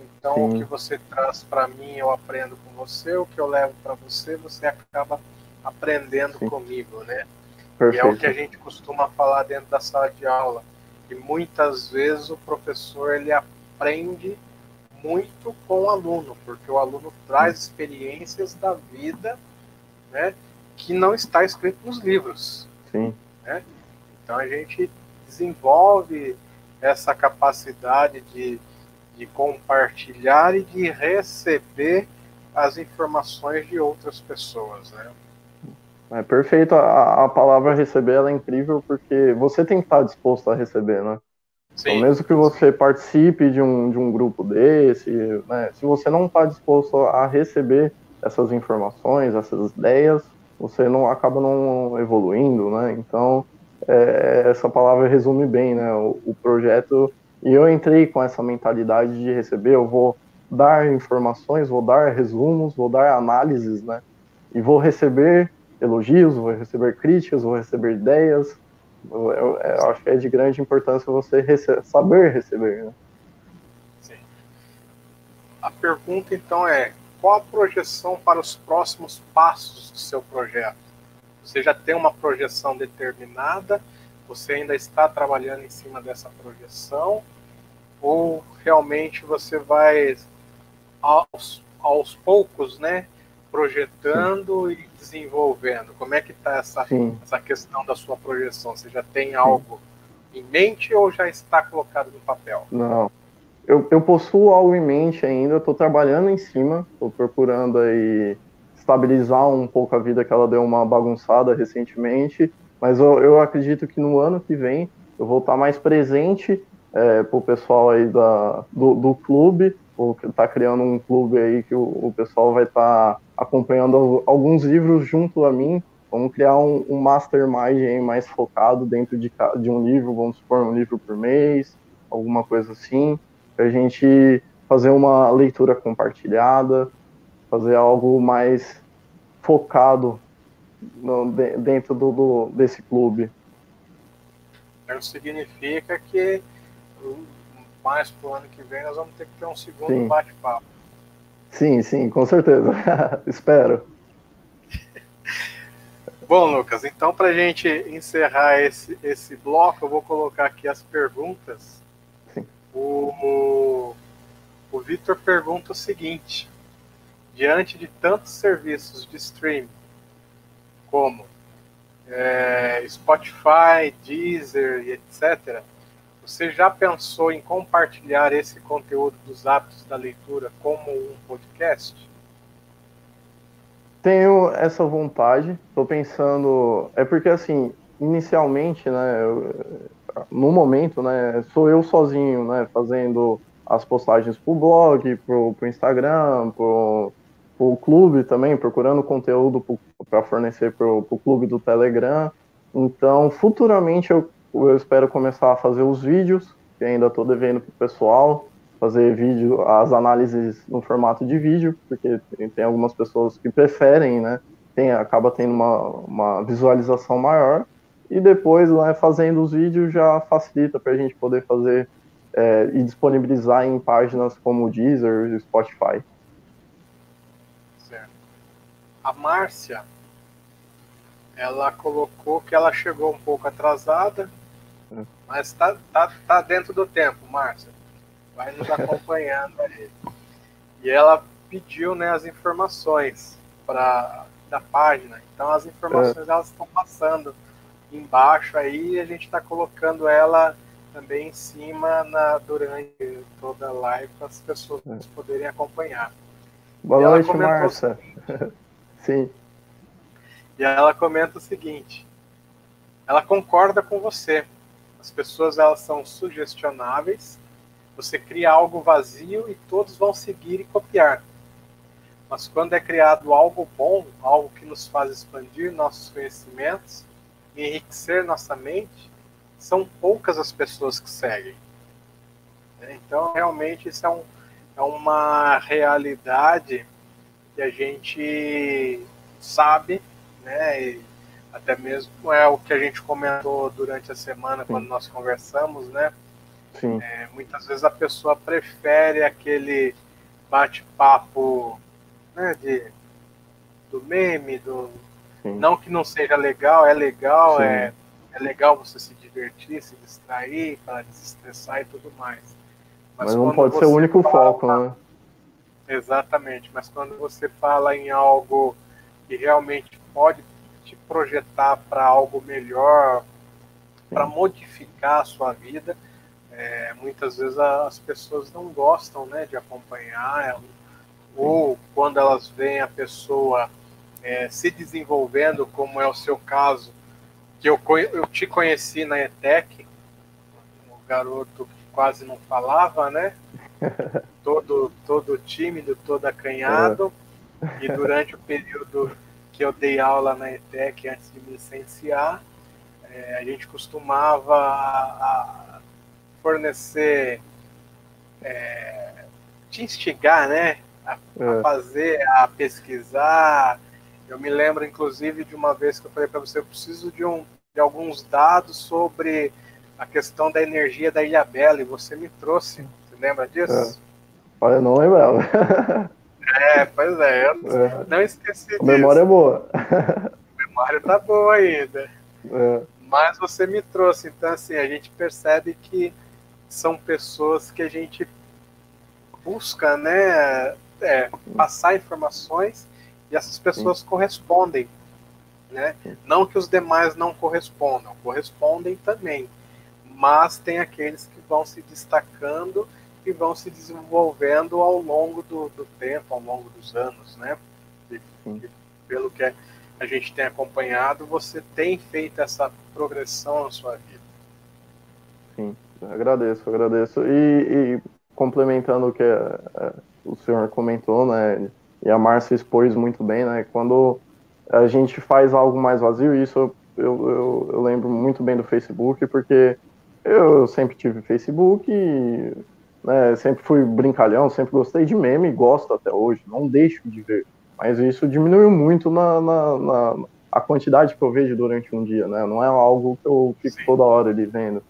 então sim. o que você traz para mim eu aprendo com você, o que eu levo para você, você acaba aprendendo sim. comigo, né? Perfeito. E é o que a gente costuma falar dentro da sala de aula e muitas vezes o professor ele aprende muito com o aluno, porque o aluno traz experiências da vida, né, que não está escrito nos livros. Sim. Né? Então a gente desenvolve essa capacidade de, de compartilhar e de receber as informações de outras pessoas, né? É perfeito. A, a palavra receber é incrível porque você tem que estar disposto a receber, né? Então, mesmo que você participe de um, de um grupo desse, né, se você não está disposto a receber essas informações, essas ideias, você não acaba não evoluindo, né? Então, é, essa palavra resume bem, né? O, o, projeto. E eu entrei com essa mentalidade de receber, eu vou dar informações, vou dar resumos, vou dar análises, né? E vou receber elogios, vou receber críticas, vou receber ideias. Eu, eu, eu acho que é de grande importância você rece saber receber, né? Sim. A pergunta então é: qual a projeção para os próximos passos do seu projeto? Você já tem uma projeção determinada? Você ainda está trabalhando em cima dessa projeção? Ou realmente você vai aos, aos poucos, né, projetando Sim. e desenvolvendo? Como é que está essa, essa questão da sua projeção? Você já tem algo em mente ou já está colocado no papel? Não, eu, eu possuo algo em mente ainda, estou trabalhando em cima, estou procurando aí estabilizar um pouco a vida que ela deu uma bagunçada recentemente, mas eu, eu acredito que no ano que vem eu vou estar mais presente é, para o pessoal aí da, do, do clube, ou que está criando um clube aí que o, o pessoal vai estar tá acompanhando alguns livros junto a mim. Vamos criar um, um mastermind mais focado dentro de, de um livro, vamos supor um livro por mês, alguma coisa assim a gente fazer uma leitura compartilhada, fazer algo mais focado no, dentro do, do, desse clube. Isso significa que mais para o ano que vem nós vamos ter que ter um segundo bate-papo. Sim, sim, com certeza. Espero. Bom, Lucas, então para a gente encerrar esse, esse bloco, eu vou colocar aqui as perguntas o, o Vitor pergunta o seguinte: diante de tantos serviços de streaming como é, Spotify, Deezer e etc., você já pensou em compartilhar esse conteúdo dos hábitos da leitura como um podcast? Tenho essa vontade. Estou pensando. É porque, assim, inicialmente, né, eu, no momento, né, sou eu sozinho, né, fazendo as postagens pro blog, pro, pro Instagram, pro, pro clube também, procurando conteúdo para fornecer pro, pro clube do Telegram. Então, futuramente eu, eu espero começar a fazer os vídeos, que ainda estou devendo pro pessoal, fazer vídeo, as análises no formato de vídeo, porque tem, algumas pessoas que preferem, né, tem, acaba tendo uma, uma visualização maior, e depois lá fazendo os vídeos já facilita para a gente poder fazer é, e disponibilizar em páginas como o Deezer e Spotify. Certo. A Márcia, ela colocou que ela chegou um pouco atrasada. Mas está tá, tá dentro do tempo, Márcia. Vai nos acompanhando aí. E ela pediu né, as informações pra, da página. Então as informações é. elas estão passando embaixo aí a gente está colocando ela também em cima na, durante toda a live para as pessoas é. poderem acompanhar. Boa noite, Marcia. Sim. E ela comenta o seguinte: ela concorda com você. As pessoas elas são sugestionáveis. Você cria algo vazio e todos vão seguir e copiar. Mas quando é criado algo bom, algo que nos faz expandir nossos conhecimentos, enriquecer nossa mente, são poucas as pessoas que seguem. Né? Então, realmente, isso é, um, é uma realidade que a gente sabe, né? E até mesmo é o que a gente comentou durante a semana Sim. quando nós conversamos, né? É, muitas vezes a pessoa prefere aquele bate-papo né, de, do meme, do, Sim. Não que não seja legal, é legal, é, é legal você se divertir, se distrair, para desestressar e tudo mais. Mas, mas não pode ser o único fala, foco, né? Exatamente, mas quando você fala em algo que realmente pode te projetar para algo melhor, para modificar a sua vida, é, muitas vezes as pessoas não gostam né, de acompanhar, ou quando elas veem a pessoa é, se desenvolvendo, como é o seu caso, que eu, eu te conheci na ETEC, garoto que quase não falava, né? todo, todo tímido, todo acanhado. É. E durante o período que eu dei aula na ETEC antes de me licenciar, é, a gente costumava a, a fornecer, é, te instigar, né? A, a, é. fazer, a pesquisar. Eu me lembro, inclusive, de uma vez que eu falei para você, eu preciso de, um, de alguns dados sobre a questão da energia da Ilha Bela, e você me trouxe. Você lembra disso? É. Eu não lembrava. É, pois é, eu é. não esqueci disso. A memória é boa. A memória tá boa ainda. É. Mas você me trouxe, então assim, a gente percebe que são pessoas que a gente busca, né, é, passar informações e essas pessoas Sim. correspondem, né? Não que os demais não correspondam, correspondem também, mas tem aqueles que vão se destacando e vão se desenvolvendo ao longo do, do tempo, ao longo dos anos, né? E, e pelo que a gente tem acompanhado, você tem feito essa progressão na sua vida. Sim, agradeço, agradeço. E, e complementando o que é, é, o senhor comentou, né? E a Márcia expôs muito bem, né? Quando a gente faz algo mais vazio, isso eu, eu, eu lembro muito bem do Facebook, porque eu sempre tive Facebook, né, sempre fui brincalhão, sempre gostei de meme, gosto até hoje, não deixo de ver. Mas isso diminuiu muito na, na, na a quantidade que eu vejo durante um dia, né? Não é algo que eu fico Sim. toda hora ali vendo.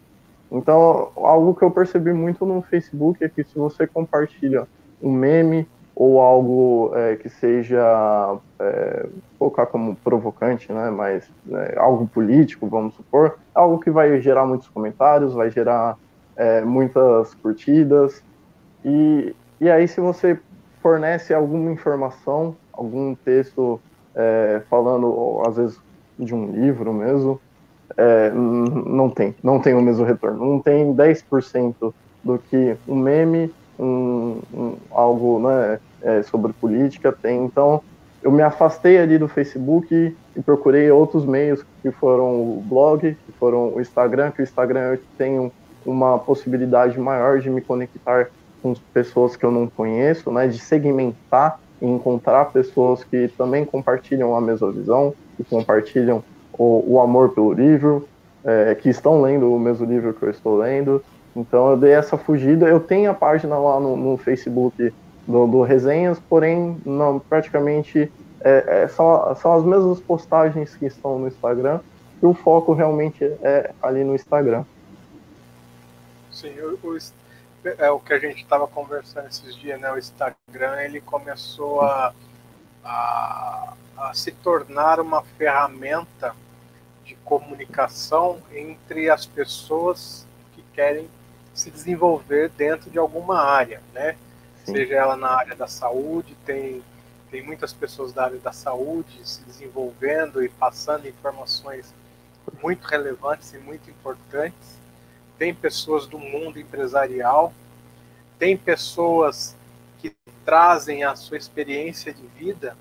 Então, algo que eu percebi muito no Facebook é que se você compartilha um meme ou algo é, que seja é, colocar como provocante, né, mas é, algo político, vamos supor, algo que vai gerar muitos comentários, vai gerar é, muitas curtidas. E, e aí se você fornece alguma informação, algum texto é, falando às vezes de um livro mesmo, é, não tem, não tem o mesmo retorno, não tem 10% do que um meme um, um, algo né, é, sobre política tem. Então, eu me afastei ali do Facebook e procurei outros meios que foram o blog, que foram o Instagram, que o Instagram eu tenho uma possibilidade maior de me conectar com pessoas que eu não conheço, né, de segmentar e encontrar pessoas que também compartilham a mesma visão, que compartilham o, o amor pelo livro, é, que estão lendo o mesmo livro que eu estou lendo. Então eu dei essa fugida. Eu tenho a página lá no, no Facebook do, do, Resenhas, porém não, praticamente é, é, são, são as mesmas postagens que estão no Instagram e o foco realmente é ali no Instagram. Sim, o, é o que a gente estava conversando esses dias, né? O Instagram ele começou a, a, a se tornar uma ferramenta de comunicação entre as pessoas que querem se desenvolver dentro de alguma área, né? Sim. Seja ela na área da saúde, tem, tem muitas pessoas da área da saúde se desenvolvendo e passando informações muito relevantes e muito importantes. Tem pessoas do mundo empresarial, tem pessoas que trazem a sua experiência de vida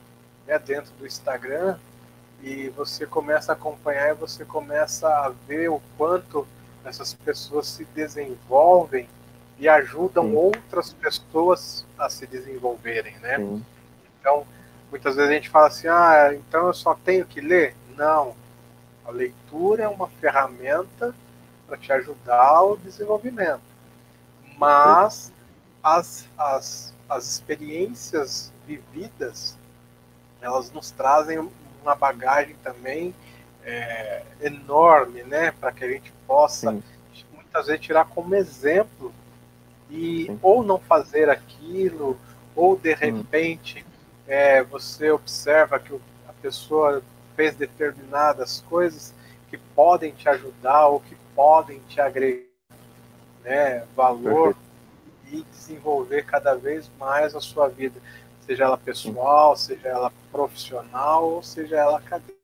né, dentro do Instagram e você começa a acompanhar e você começa a ver o quanto essas pessoas se desenvolvem e ajudam Sim. outras pessoas a se desenvolverem, né? Sim. Então, muitas vezes a gente fala assim, ah, então eu só tenho que ler? Não. A leitura é uma ferramenta para te ajudar ao desenvolvimento. Mas as, as, as experiências vividas, elas nos trazem uma bagagem também é, enorme, né, para que a gente possa Sim. muitas vezes tirar como exemplo e Sim. ou não fazer aquilo, ou de repente é, você observa que a pessoa fez determinadas coisas que podem te ajudar ou que podem te agregar né, valor Perfeito. e desenvolver cada vez mais a sua vida, seja ela pessoal, Sim. seja ela profissional ou seja ela acadêmica.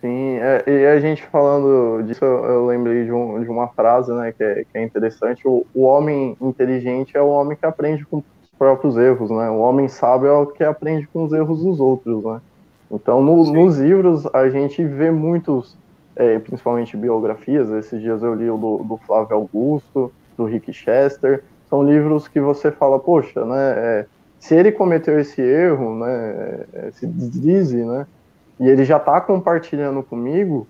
Sim, é, e a gente falando disso, eu lembrei de, um, de uma frase né, que, é, que é interessante. O, o, homem inteligente é o homem que aprende com os próprios erros, né? O homem sábio é o que aprende com os erros dos outros, né? Então, no, nos livros, a gente vê muitos é, principalmente biografias. Esses dias eu li o do, do, Flávio Augusto, do Rick Chester. São livros que você fala, poxa, né? É, se ele cometeu esse erro, né? Esse deslize, né? E ele já está compartilhando comigo.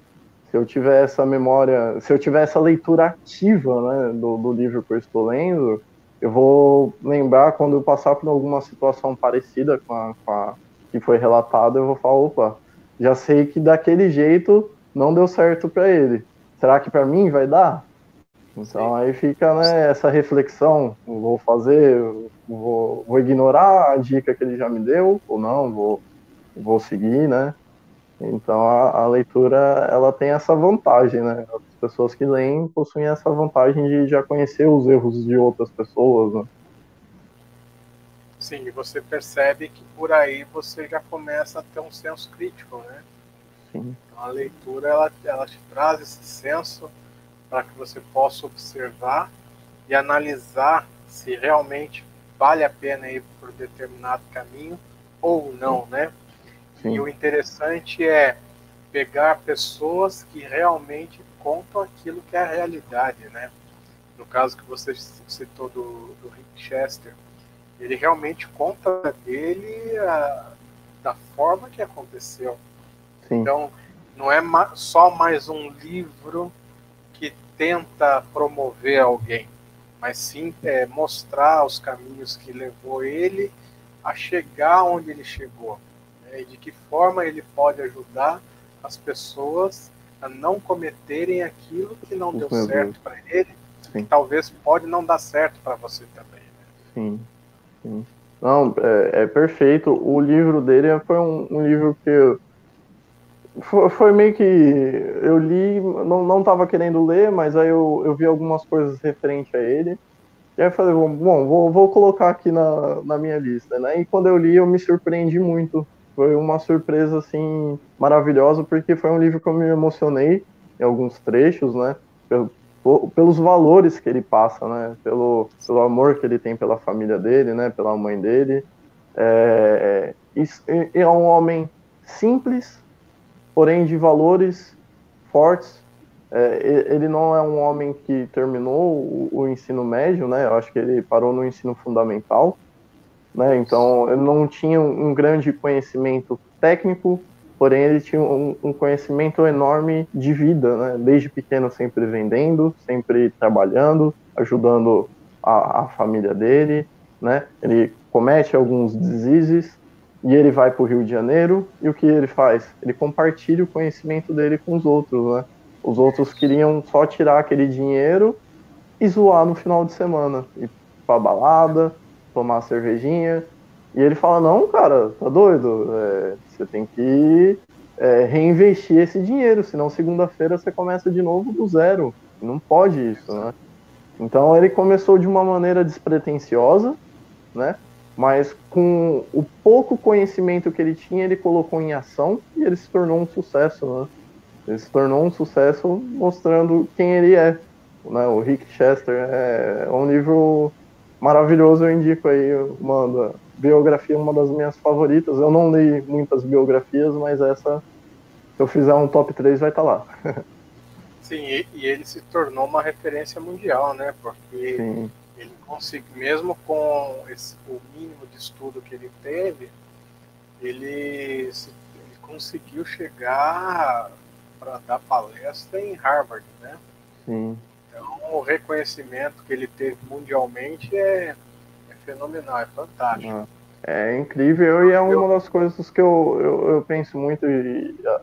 Se eu tiver essa memória, se eu tiver essa leitura ativa, né, do, do livro que eu estou lendo, eu vou lembrar quando eu passar por alguma situação parecida com a, com a que foi relatada, eu vou falar, opa, já sei que daquele jeito não deu certo para ele. Será que para mim vai dar? Então aí fica né, essa reflexão, vou fazer, vou, vou, ignorar a dica que ele já me deu ou não, vou, vou seguir, né? Então a, a leitura ela tem essa vantagem, né? As pessoas que leem possuem essa vantagem de já conhecer os erros de outras pessoas, né? Sim, e você percebe que por aí você já começa a ter um senso crítico, né? Sim. Então, a leitura ela, ela te traz esse senso para que você possa observar e analisar se realmente vale a pena ir por determinado caminho ou não, Sim. né? Sim. E o interessante é pegar pessoas que realmente contam aquilo que é a realidade, né? No caso que você citou do, do Rick Chester, ele realmente conta dele a, da forma que aconteceu. Sim. Então, não é ma só mais um livro que tenta promover alguém, mas sim é, mostrar os caminhos que levou ele a chegar onde ele chegou. Né, e de que forma ele pode ajudar as pessoas a não cometerem aquilo que não deu certo para ele, sim. que talvez pode não dar certo para você também. Né? Sim. Não, é, é, perfeito. O livro dele foi um, um livro que eu, foi, foi, meio que eu li, não, não tava querendo ler, mas aí eu, eu vi algumas coisas referente a ele. E aí eu falei, bom, vou, vou colocar aqui na, na minha lista, né? E quando eu li, eu me surpreendi muito. Foi uma surpresa, assim, maravilhosa, porque foi um livro que eu me emocionei em alguns trechos, né? pelos valores que ele passa, né? Pelo, pelo amor que ele tem pela família dele, né? Pela mãe dele. É, é, é um homem simples, porém de valores fortes. É, ele não é um homem que terminou o, o, ensino médio, né? Eu acho que ele parou no ensino fundamental, né? Então ele não tinha um grande conhecimento técnico, porém ele tinha um, um, conhecimento enorme de vida, né? Desde pequeno sempre vendendo, sempre trabalhando, ajudando a, a família dele, né? Ele comete alguns deslizes e ele vai para o Rio de Janeiro e o que ele faz? Ele compartilha o conhecimento dele com os outros, né? Os outros queriam só tirar aquele dinheiro e zoar no final de semana, ir pra balada, tomar cervejinha, e ele fala, não, cara, tá doido? É, você tem que é, reinvestir esse dinheiro, senão segunda-feira você começa de novo do zero. Não pode isso, né? Então ele começou de uma maneira despretensiosa, né? Mas com o pouco conhecimento que ele tinha, ele colocou em ação e ele se tornou um sucesso, né? Ele se tornou um sucesso mostrando quem ele é. Né? O Rick Chester é, é um livro maravilhoso, eu indico aí, manda biografia é uma das minhas favoritas. Eu não li muitas biografias, mas essa, se eu fizer um top 3, vai estar tá lá. Sim, e, e, ele se tornou uma referência mundial, né? Porque Sim. Ele conseguiu, mesmo com esse, o mínimo de estudo que ele teve, ele, se, ele conseguiu chegar para dar palestra em Harvard, né? Sim. Então, o reconhecimento que ele teve mundialmente é fenomenal, é fantástico. É, é incrível e é uma das coisas que eu, eu, eu penso muito. E a,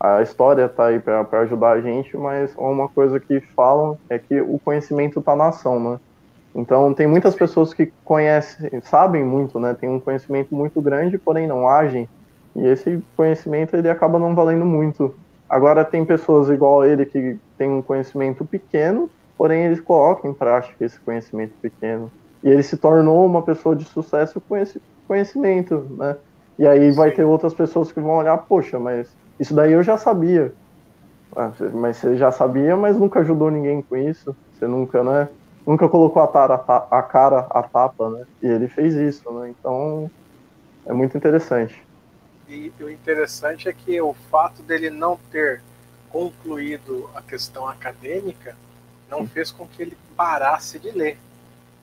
a história está aí para ajudar a gente, mas uma coisa que falam é que o conhecimento está na ação, né? Então, tem muitas pessoas que conhecem, sabem muito, né? Tem um conhecimento muito grande, porém não agem. E esse conhecimento ele acaba não valendo muito. Agora, tem pessoas igual ele que tem um conhecimento pequeno, porém eles colocam em prática esse conhecimento pequeno. E ele se tornou uma pessoa de sucesso com esse conhecimento, né? E aí vai ter outras pessoas que vão olhar, poxa, mas isso daí eu já sabia. Ah, mas você já sabia, mas nunca ajudou ninguém com isso. Você nunca, né? Nunca colocou a, tara, a cara a tapa, né? E ele fez isso, né? Então é muito interessante. E o interessante é que o fato dele não ter concluído a questão acadêmica, não fez com que ele parasse de ler.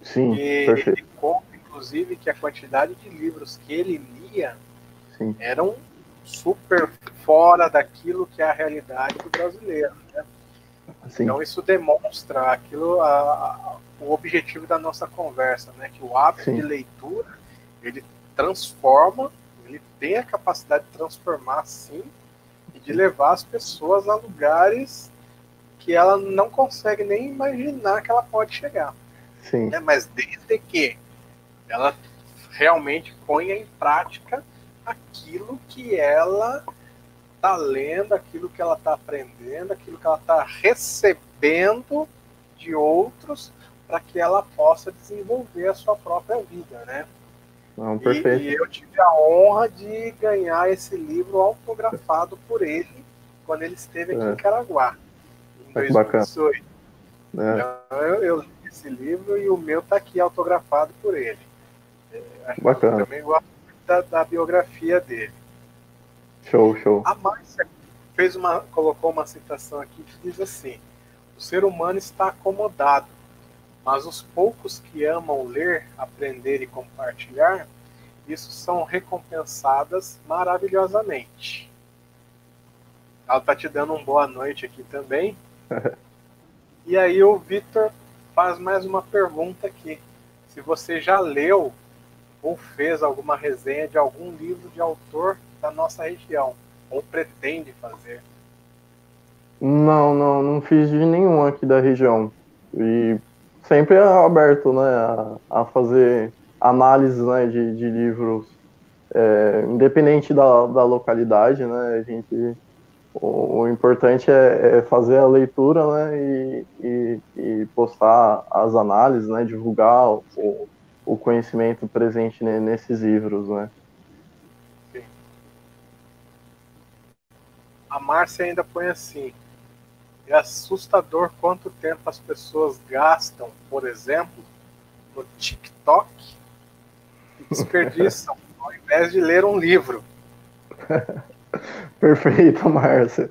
Sim, e perfeito. ele conta, inclusive, que a quantidade de livros que ele lia Sim. eram super fora daquilo que é a realidade do brasileiro. Sim. Então isso demonstra aquilo, a, a, o objetivo da nossa conversa, né? Que o hábito Sim. de leitura ele transforma, ele tem a capacidade de transformar, sim, e de levar as pessoas a lugares que ela não consegue nem imaginar que ela pode chegar. Sim. Né? Mas desde que ela realmente ponha em prática aquilo que ela está lendo, aquilo que ela está aprendendo, aquilo que ela está recebendo de outros para que ela possa desenvolver a sua própria vida, né? Não, E, perfeito. e eu tive a honra de ganhar esse livro autografado por ele quando ele esteve aqui É. em Caraguá, em Ah, que bacana. 2018. né? Então, eu, eu li esse livro e o meu está aqui autografado por ele. É, Bacana. Eu também gosto muito da, da biografia dele. Show, show. A Márcia fez uma, colocou uma citação aqui que diz assim: o ser humano está acomodado, mas os poucos que amam ler, aprender e compartilhar, isso são recompensadas maravilhosamente. Ela está te dando um boa noite aqui também. e aí o Vitor faz mais uma pergunta aqui. Se você já leu ou fez alguma resenha de algum livro de autor da nossa região, ou pretende fazer. Não, não, não fiz de nenhum aqui da região. E sempre é aberto, né, a, a fazer análise, né, de, de livros, é, independente da, da localidade, né, a gente, o, o importante é, é fazer a leitura, né, e, e, e postar as análises, né, divulgar o, o conhecimento presente ne- nesses livros, né. A Márcia ainda põe assim: é assustador quanto tempo as pessoas gastam, por exemplo, no TikTok e desperdiçam ao invés de ler um livro. Perfeito, Márcia.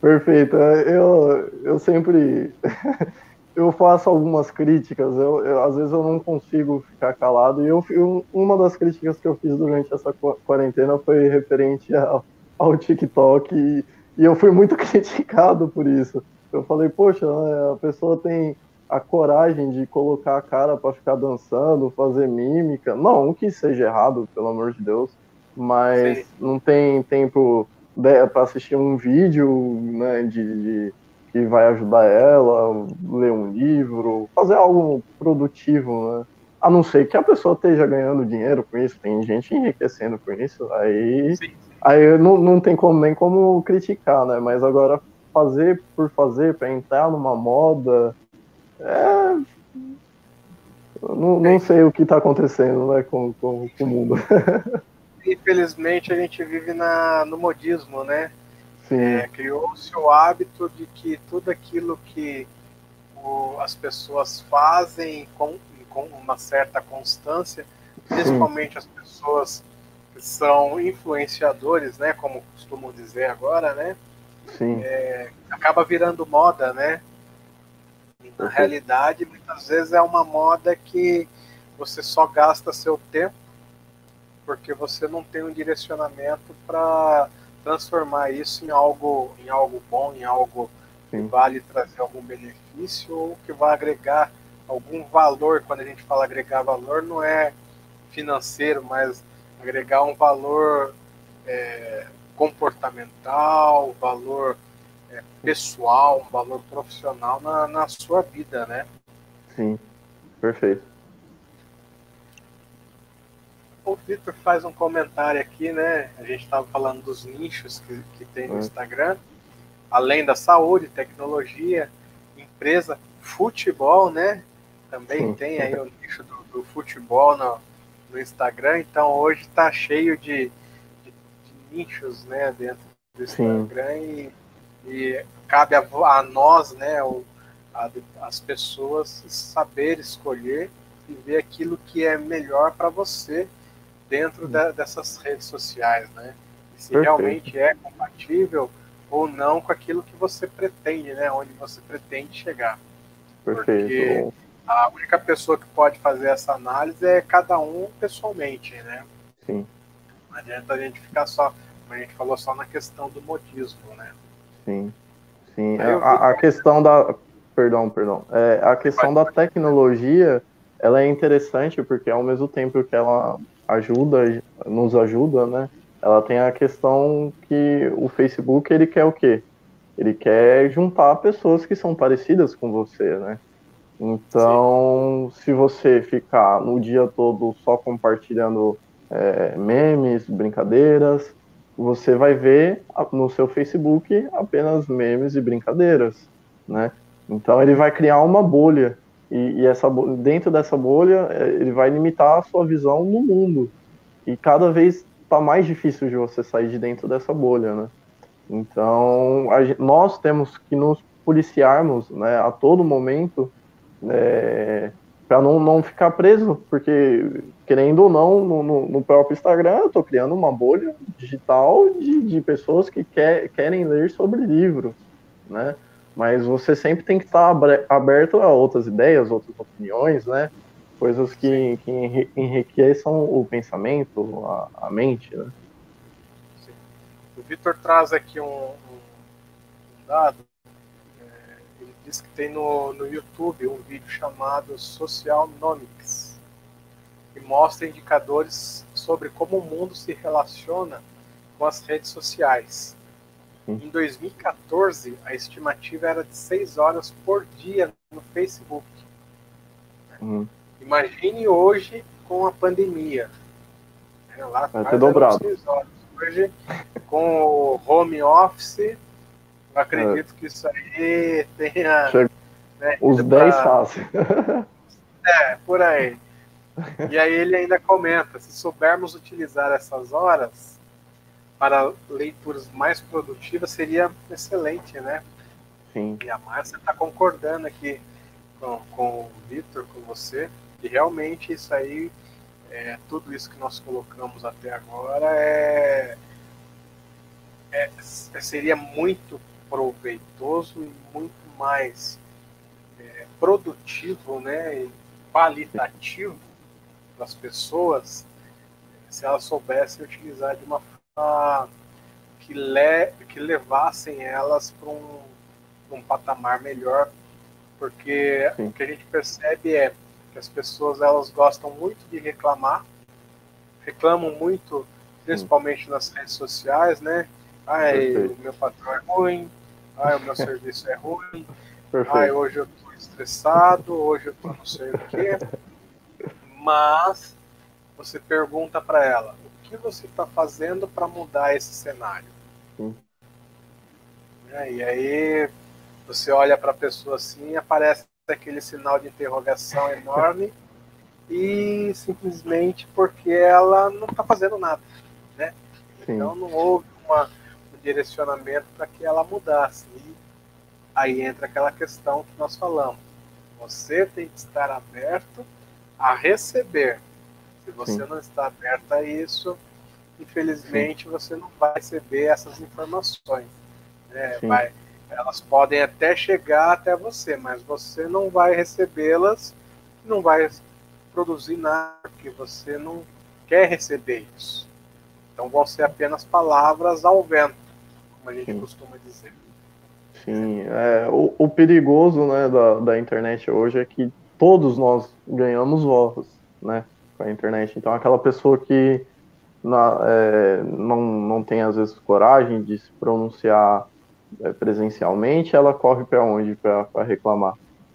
Perfeito. Eu, eu sempre eu faço algumas críticas. Eu, eu- às vezes eu não consigo ficar calado. E eu, uma das críticas que eu fiz durante essa qu- quarentena foi referente ao, ao TikTok. E, e eu fui muito criticado por isso. Eu falei, poxa, né, a pessoa tem a coragem de colocar a cara para ficar dançando, fazer mímica. Não que seja errado, pelo amor de Deus, mas Sim. não tem tempo para assistir um vídeo né, de, de- que vai ajudar ela, ler um livro, fazer algo produtivo, né? A não ser que a pessoa esteja ganhando dinheiro com isso, tem gente enriquecendo com isso, aí, Sim. Aí não, não tem como, nem como criticar, né? Mas agora fazer por fazer, para entrar numa moda, é. Não, não sei o que está acontecendo né, com, com, com o mundo. Infelizmente a gente vive na, no modismo, né? Sim, É, Criou-se o hábito de que tudo aquilo que o- as pessoas fazem com, com uma certa constância, principalmente as pessoas são influenciadores, né? Como costumam dizer agora, né? sim, acaba virando moda, né? E na Perfeito. realidade, muitas vezes é uma moda que você só gasta seu tempo porque você não tem um direcionamento para transformar isso em algo, em algo bom, em algo que Sim. vale trazer algum benefício ou que vai agregar algum valor. Quando a gente fala agregar valor, não é financeiro, mas agregar um valor é, comportamental, valor é, pessoal, um valor profissional na, na sua vida, né? sim. Perfeito. O Vitor faz um comentário aqui, né? A gente estava falando dos nichos que, que tem no Hum. Instagram, além da saúde, tecnologia, empresa, futebol, né? Também Sim. tem aí o nicho do, do futebol no, no Instagram. Então hoje está cheio de, de- de nichos, né? Dentro do. Instagram e, e cabe a, a nós, né? O, a- as pessoas saber escolher e ver aquilo que é melhor para você dentro da- dessas redes sociais, né? E se Perfeito. realmente é compatível ou não com aquilo que você pretende, né? Onde você pretende chegar. Perfeito. Porque a única pessoa que pode fazer essa análise é cada um pessoalmente, né? Sim. Não adianta a gente ficar só, como a gente falou, só na questão do modismo, né? Sim. Sim. A, a, questão da. Perdão, perdão. É, a questão da tecnologia ela é interessante porque ao mesmo tempo que ela ajuda, nos ajuda, né? Ela tem a questão que o Facebook ele quer o quê? Ele quer juntar pessoas que são parecidas com você, né? Então, Sim. se você ficar no dia todo só compartilhando é, memes, brincadeiras, você vai ver no seu Facebook apenas memes e brincadeiras, né? Então ele vai criar uma bolha e, e essa dentro dessa bolha é, ele vai limitar a sua visão no mundo e cada vez está mais difícil de você sair de dentro dessa bolha, né? Então nós temos que nos policiarmos, né, a todo momento é, para não, não ficar preso, porque, querendo ou não, no, no próprio Instagram eu estou criando uma bolha digital de, de pessoas que quer, querem ler sobre livros, né? Mas você sempre tem que estar aberto a outras ideias, outras opiniões, né? Coisas que, que enriqueçam o pensamento, a, a mente, né? O Vitor traz aqui um, um dado diz que tem no, no YouTube um vídeo chamado Social Nomics, que mostra indicadores sobre como o mundo se relaciona com as redes sociais. Em 2014, a estimativa era de 6 horas por dia no Facebook. Uhum. Imagine hoje com a pandemia. É, lá Vai ter dobrado. Hoje, com o home office, eu acredito é. que isso aí tenha. Né, Os 10 pra... fácil. é, por aí. E aí ele ainda comenta: se soubermos utilizar essas horas para leituras mais produtivas, seria excelente, né? Sim. E a Márcia está concordando aqui com, com o Vitor, com você, que realmente isso aí, é, tudo isso que nós colocamos até agora é, é seria muito proveitoso e muito mais é, produtivo né, e qualitativo para as pessoas se elas soubessem utilizar de uma forma que, le que levassem elas para um, um patamar melhor, porque Sim. o que a gente percebe é que as pessoas elas gostam muito de reclamar, reclamam muito, principalmente Sim. nas redes sociais, né? O meu patrão é ruim, ah, o meu serviço é ruim. Ah, hoje eu estou estressado, hoje eu estou não sei o quê. Mas você pergunta para ela, o que você está fazendo para mudar esse cenário? Hum. E aí você olha para a pessoa assim, aparece aquele sinal de interrogação enorme e simplesmente porque ela não está fazendo nada, né? Sim. Então não houve uma direcionamento para que ela mudasse. E aí entra aquela questão que nós falamos. Você tem que estar aberto a receber. Se você Sim. não está aberto a isso, infelizmente Sim. você não vai receber essas informações. Né? Vai, elas podem até chegar até você, mas você não vai recebê-las, não vai produzir nada, porque você não quer receber isso. Então vão ser apenas palavras ao vento como a gente Sim. costuma dizer. Sim, é, o, o, perigoso né, da, da internet hoje é que todos nós ganhamos votos né, com a internet. Então, aquela pessoa que na, é, não, não tem, às vezes, coragem de se pronunciar é, presencialmente, ela corre para onde para reclamar?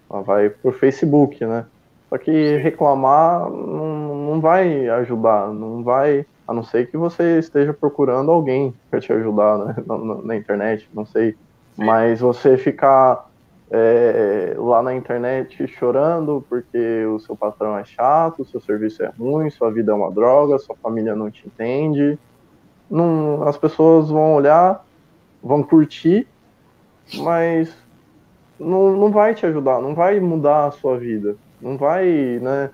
Ela vai para o Facebook, né? Só que reclamar não, não vai ajudar, não vai a não ser que você esteja procurando alguém para te ajudar né, na, na, internet, não sei. Sim. Mas você ficar é, lá na internet chorando porque o seu patrão é chato, o seu serviço é ruim, sua vida é uma droga, sua família não te entende. Não, as pessoas vão olhar, vão curtir, mas não, não vai te ajudar, não vai mudar a sua vida, não vai, né?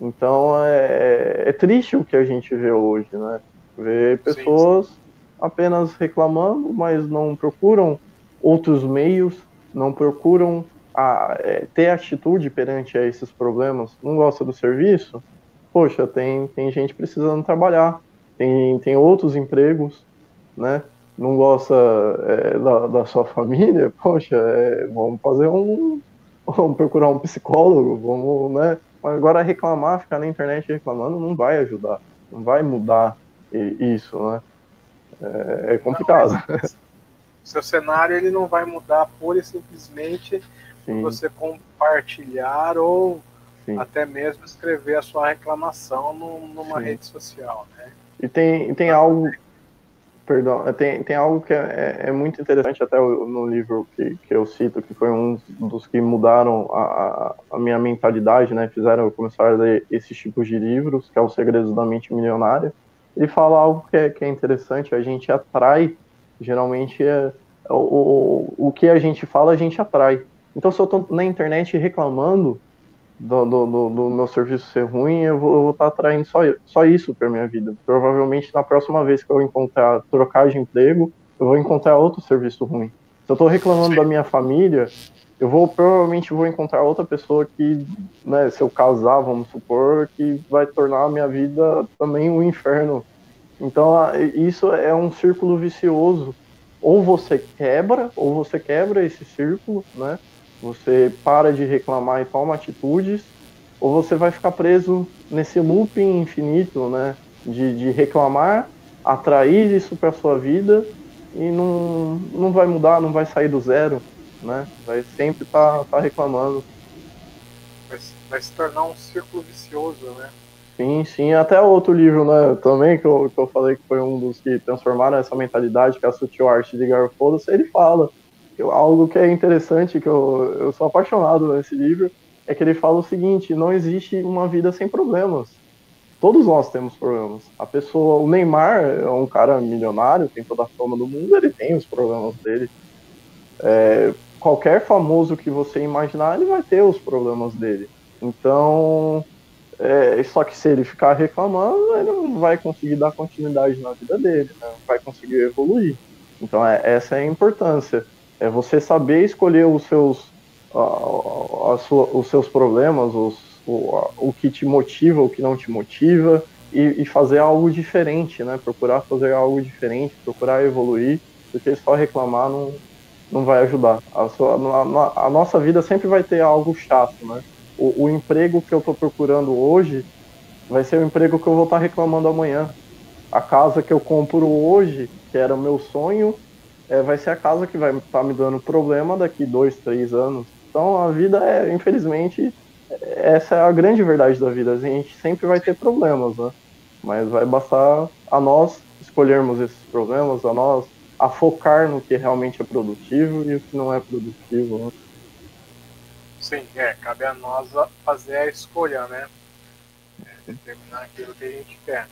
Então é, é triste o que a gente vê hoje, né? Ver pessoas sim, sim. apenas reclamando, mas não procuram outros meios, não procuram a, é, ter atitude perante a esses problemas. Não gosta do serviço? Poxa, tem, tem gente precisando trabalhar, tem, tem outros empregos, né? Não gosta é, da, da, sua família? Poxa, é, vamos fazer um. Vamos procurar um psicólogo, vamos, né? Agora reclamar, ficar na internet reclamando não vai ajudar, não vai mudar isso, né? É, é complicado. Não, seu cenário ele não vai mudar pura e simplesmente Sim. você compartilhar ou Sim. até mesmo escrever a sua reclamação no, numa Sim. rede social, né? E tem, tem algo, perdão, tem, tem algo que é, é, é muito interessante até no livro que, que eu cito, que foi um dos que mudaram a, a minha mentalidade, né? Fizeram eu começar a ler esses tipos de livros, que é o Segredos da Mente Milionária. Ele fala algo que é, que é interessante, a gente atrai, geralmente é o, o, o que a gente fala, a gente atrai. Então, se eu estou na internet reclamando do, do, do, do, meu serviço ser ruim, eu vou estar tá atraindo só, só isso para minha vida. Provavelmente, na próxima vez que eu encontrar trocar de emprego, eu vou encontrar outro serviço ruim. Se eu estou reclamando da minha família, eu vou provavelmente vou encontrar outra pessoa que, né, se eu casar, vamos supor, que vai tornar a minha vida também um inferno. Então, isso é um círculo vicioso. Ou você quebra, ou você quebra esse círculo, né? Você para de reclamar e toma atitudes, ou você vai ficar preso nesse looping infinito, né? De, de reclamar, atrair isso para sua vida e não, não vai mudar, não vai sair do zero, né? Vai sempre estar tá, tá reclamando. Vai, vai, se tornar um círculo vicioso, né? Sim, sim. Até outro livro, né? Também que eu, que eu falei que foi um dos que transformaram essa mentalidade, que é a Sutil Arte de Garfoda, ele fala eu, algo que é interessante, que eu, eu sou apaixonado nesse livro, é que ele fala o seguinte: não existe uma vida sem problemas. Todos nós temos problemas. A pessoa, o Neymar é um cara milionário, tem toda a fama do mundo, ele tem os problemas dele. É, qualquer famoso que você imaginar, ele vai ter os problemas dele. Então, é, só que se ele ficar reclamando, ele não vai conseguir dar continuidade na vida dele, né? não vai conseguir evoluir. Então, é, essa é a importância. É você saber escolher os seus, a, a sua, os seus problemas, os, o, a, o que te motiva, o que não te motiva, e, e, fazer algo diferente, né? Procurar fazer algo diferente, procurar evoluir, porque só reclamar não, não vai ajudar. A, sua, a, a nossa vida sempre vai ter algo chato, né? O, o emprego que eu estou procurando hoje vai ser o emprego que eu vou estar tá reclamando amanhã. A casa que eu compro hoje, que era o meu sonho, é, vai ser a casa que vai estar tá me dando problema daqui dois, três anos. Então a vida é, infelizmente, essa é a grande verdade da vida. A gente sempre vai ter problemas, né? Mas vai bastar a nós escolhermos esses problemas, a nós a focar no que realmente é produtivo e o que não é produtivo, né? Sim, é, cabe a nós fazer a escolha, né? É, determinar aquilo que a gente quer.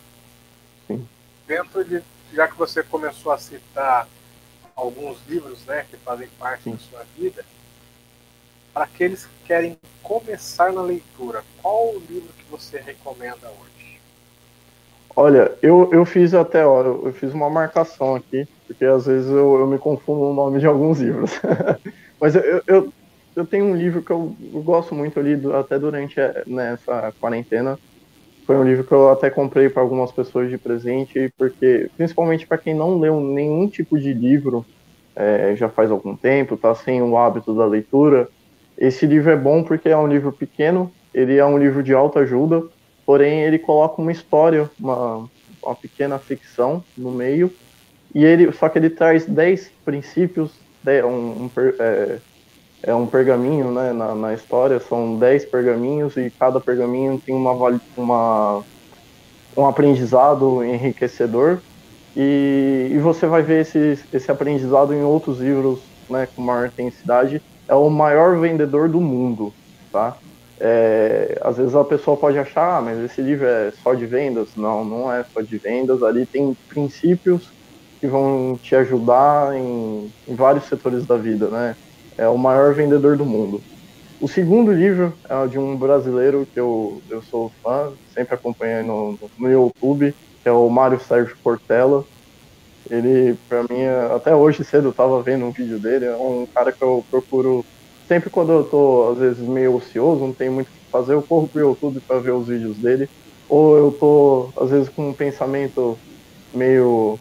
Sim. Dentro de, já que você começou a citar alguns livros né, que fazem parte Sim. da sua vida, para aqueles que querem começar na leitura, qual o livro que você recomenda hoje? Olha, eu, eu fiz até, ó, eu fiz uma marcação aqui, porque às vezes eu, eu me confundo no nome de alguns livros. Mas eu, eu, eu, tenho um livro que eu, eu gosto muito ali, até durante nessa né, quarentena, foi um livro que eu até comprei para algumas pessoas de presente, porque principalmente para quem não leu nenhum tipo de livro é, já faz algum tempo, está sem o hábito da leitura, esse livro é bom porque é um livro pequeno, ele é um livro de alta ajuda, porém ele coloca uma história, uma, uma pequena ficção no meio, e ele só que ele traz 10 princípios, um, um, é, é um pergaminho né, na, na história, são 10 pergaminhos e cada pergaminho tem uma, uma, um aprendizado enriquecedor e, e você vai ver esse, esse aprendizado em outros livros né, com maior intensidade. É o maior vendedor do mundo, tá? É, às vezes a pessoa pode achar, ah, mas esse livro é só de vendas. Não, não é só de vendas. Ali tem princípios que vão te ajudar em, em vários setores da vida, né? É o maior vendedor do mundo. O segundo livro é de um brasileiro que eu, eu sou fã, sempre acompanhei no, no YouTube, que é o Mário Sérgio Portela. Ele, para mim, até hoje cedo eu tava vendo um vídeo dele, é um cara que eu procuro sempre quando eu tô, às vezes, meio ocioso, não tem muito o que fazer, eu corro pro YouTube para ver os vídeos dele. Ou eu tô, às vezes, com um pensamento meio.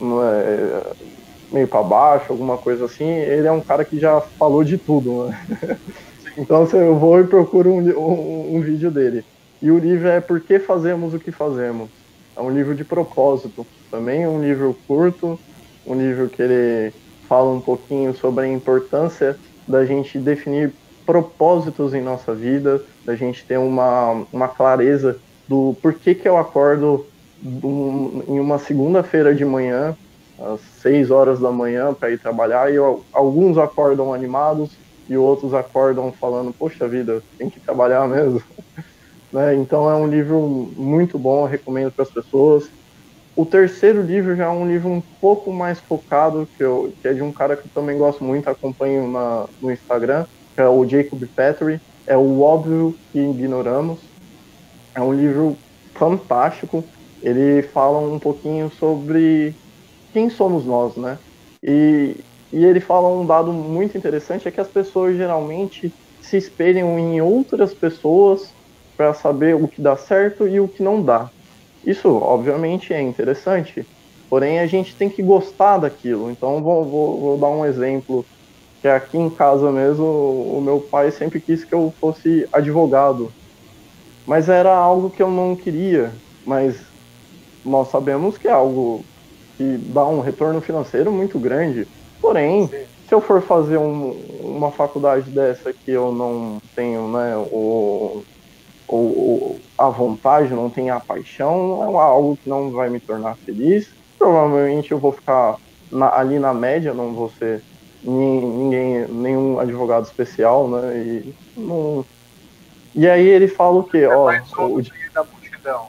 É, meio para baixo, alguma coisa assim. Ele é um cara que já falou de tudo, né? então eu vou e procuro um, um, um vídeo dele. E o livro é Por que Fazemos o que Fazemos? É um livro de propósito. Também um livro curto, um livro que ele fala um pouquinho sobre a importância da gente definir propósitos em nossa vida, da gente ter uma, uma clareza do porquê que eu acordo em uma segunda-feira de manhã, às 6 horas da manhã, para ir trabalhar, e eu, alguns acordam animados e outros acordam falando, poxa vida, tem que trabalhar mesmo. né? Então é um livro muito bom, recomendo para as pessoas. O terceiro livro já é um livro um pouco mais focado, que, eu, que é de um cara que eu também gosto muito, acompanho na, no Instagram, que é o Jacob Petrie, é o Óbvio que Ignoramos. É um livro fantástico, ele fala um pouquinho sobre quem somos nós, né? E, e ele fala um dado muito interessante, é que as pessoas geralmente se espelham em outras pessoas para saber o que dá certo e o que não dá. Isso, obviamente, é interessante, porém a gente tem que gostar daquilo. Então, vou, vou, vou dar um exemplo, que é aqui em casa mesmo, o meu pai sempre quis que eu fosse advogado, mas era algo que eu não queria, mas nós sabemos que é algo que dá um retorno financeiro muito grande. Porém, Sim. se eu for fazer um, uma faculdade dessa que eu não tenho né, o, ou, a vontade, não tenho a paixão, é algo que não vai me tornar feliz. Provavelmente eu vou ficar na, ali na média, não vou ser ninguém, nenhum advogado especial, né? E, não... e aí ele fala o quê? É Ó, mais um o... no meio da multidão.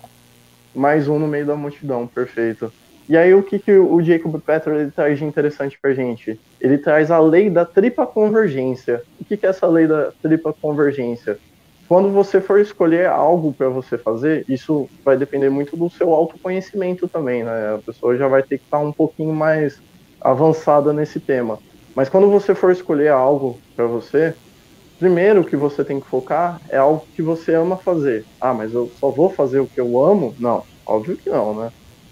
Mais um no meio da multidão, perfeito. E aí o que, que o Jacob Petro ele traz de interessante pra gente? Ele traz a lei da tripla convergência. O que, que é essa lei da tripla convergência? quando você for escolher algo para você fazer, isso vai depender muito do seu autoconhecimento também, né? A pessoa já vai ter que estar tá um pouquinho mais avançada nesse tema. Mas quando você for escolher algo para você, primeiro que você tem que focar é algo que você ama fazer. Ah, mas eu só vou fazer o que eu amo? Não, óbvio que não, né?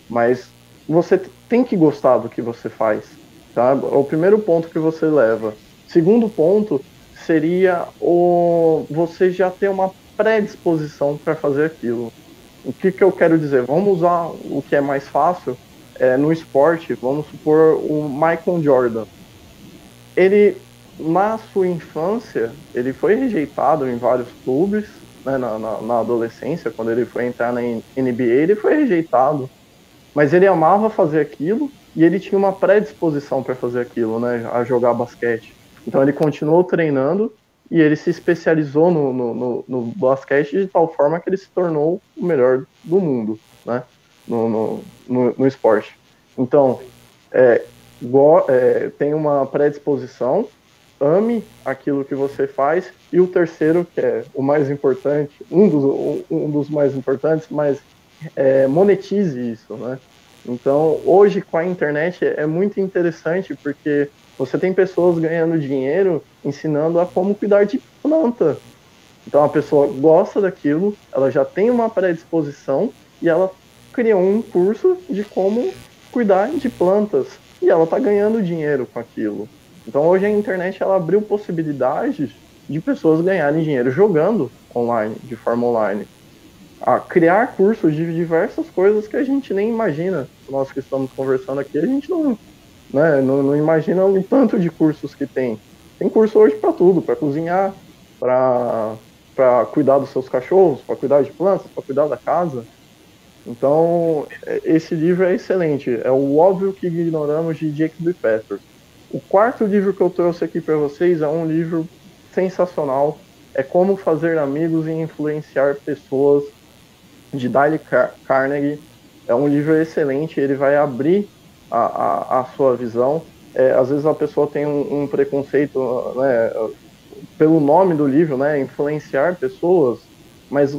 Mas você tem que gostar do que você faz, tá? É o primeiro ponto que você leva. Segundo ponto seria o você já ter uma predisposição para fazer aquilo. O que, que eu quero dizer? Vamos usar o que é mais fácil é, no esporte. Vamos supor o Michael Jordan. Ele, na sua infância, ele foi rejeitado em vários clubes. Né, na, na, na adolescência, quando ele foi entrar na NBA, ele foi rejeitado. Mas ele amava fazer aquilo e ele tinha uma predisposição para fazer aquilo, né, a jogar basquete. Então ele continuou treinando e ele se especializou no, no, no, no basquete de tal forma que ele se tornou o melhor do mundo, né? No, no, no, esporte. Então, é, go, é, tem uma predisposição, ame aquilo que você faz, e o terceiro, que é o mais importante, um dos, um dos mais importantes, mas é, monetize isso, né? Então, hoje com a internet é muito interessante porque você tem pessoas ganhando dinheiro ensinando a como cuidar de planta. Então a pessoa gosta daquilo, ela já tem uma predisposição e ela criou um curso de como cuidar de plantas e ela está ganhando dinheiro com aquilo. Então hoje a internet ela abriu possibilidades de pessoas ganharem dinheiro jogando online, de forma online. A criar cursos de diversas coisas que a gente nem imagina. Nós que estamos conversando aqui, a gente não né? Não, não imagina o tanto de cursos que tem. Tem curso hoje para tudo, para cozinhar, para para cuidar dos seus cachorros, para cuidar de plantas, para cuidar da casa. Então, é, esse livro é excelente. É o óbvio que ignoramos de Jacob Peters. O quarto livro que eu trouxe aqui para vocês é um livro sensacional. É Como Fazer Amigos e Influenciar Pessoas, de Dale Carnegie. É um livro excelente. Ele vai abrir a, a, a sua visão. É, às vezes a pessoa tem um, um, preconceito né, pelo nome do livro, né, influenciar pessoas, mas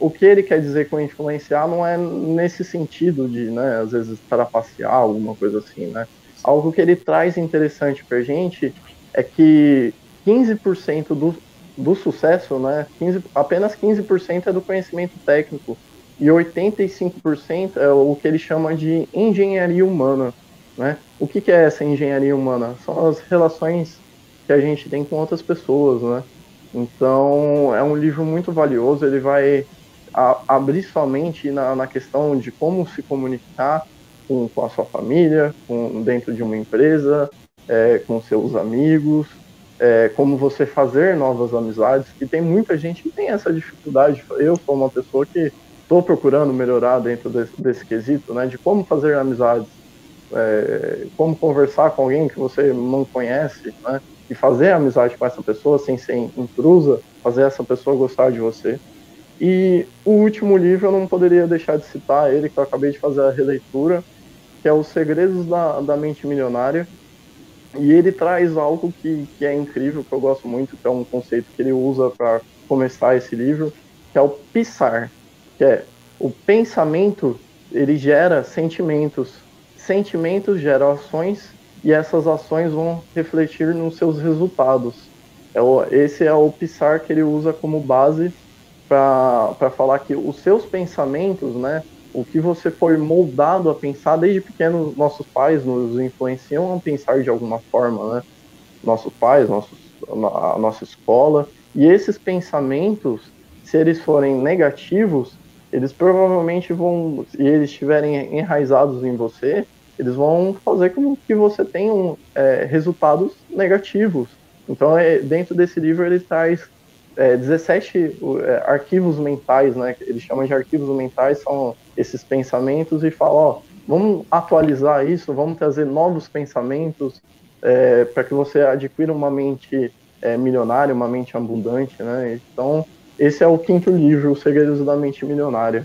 o que ele quer dizer com influenciar não é nesse sentido de, né, às vezes, trapacear, alguma coisa assim, né? Algo que ele traz interessante pra gente é que 15% do, do sucesso, né, 15, apenas 15% é do conhecimento técnico e 85% é o que ele chama de engenharia humana, né? O que, que é essa engenharia humana? São as relações que a gente tem com outras pessoas, né? Então, é um livro muito valioso, ele vai a, abrir sua mente na, na questão de como se comunicar com, com a sua família, com, dentro de uma empresa, é, com seus amigos, é, como você fazer novas amizades, e tem muita gente que tem essa dificuldade. Eu sou uma pessoa que estou procurando melhorar dentro desse, desse, quesito, né, de como fazer amizades, é, como conversar com alguém que você não conhece, né, e fazer amizade com essa pessoa sem ser intrusa, fazer essa pessoa gostar de você. E o último livro eu não poderia deixar de citar ele, que eu acabei de fazer a releitura, que é Os Segredos da, da Mente Milionária. E ele traz algo que, que é incrível, que eu gosto muito, que é um conceito que ele usa para começar esse livro, que é o pisar, que é o pensamento, ele gera sentimentos, sentimentos geram ações e essas ações vão refletir nos seus resultados. É o, esse é o pisar que ele usa como base para falar que os seus pensamentos, né, o que você foi moldado a pensar desde pequeno, nossos pais nos influenciam a pensar de alguma forma, né? Nossos pais, nossos, a nossa escola. E esses pensamentos, se eles forem negativos, eles provavelmente vão, se eles estiverem enraizados em você, eles vão fazer com que você tenha é, resultados negativos. Então, é, dentro desse livro, ele traz é, 17 é, arquivos mentais, né? Ele chama de arquivos mentais, são esses pensamentos e fala, ó, vamos atualizar isso, vamos trazer novos pensamentos é, para que você adquira uma mente é, milionária, uma mente abundante, né? Então, esse é o quinto livro, Os Segredos da Mente Milionária.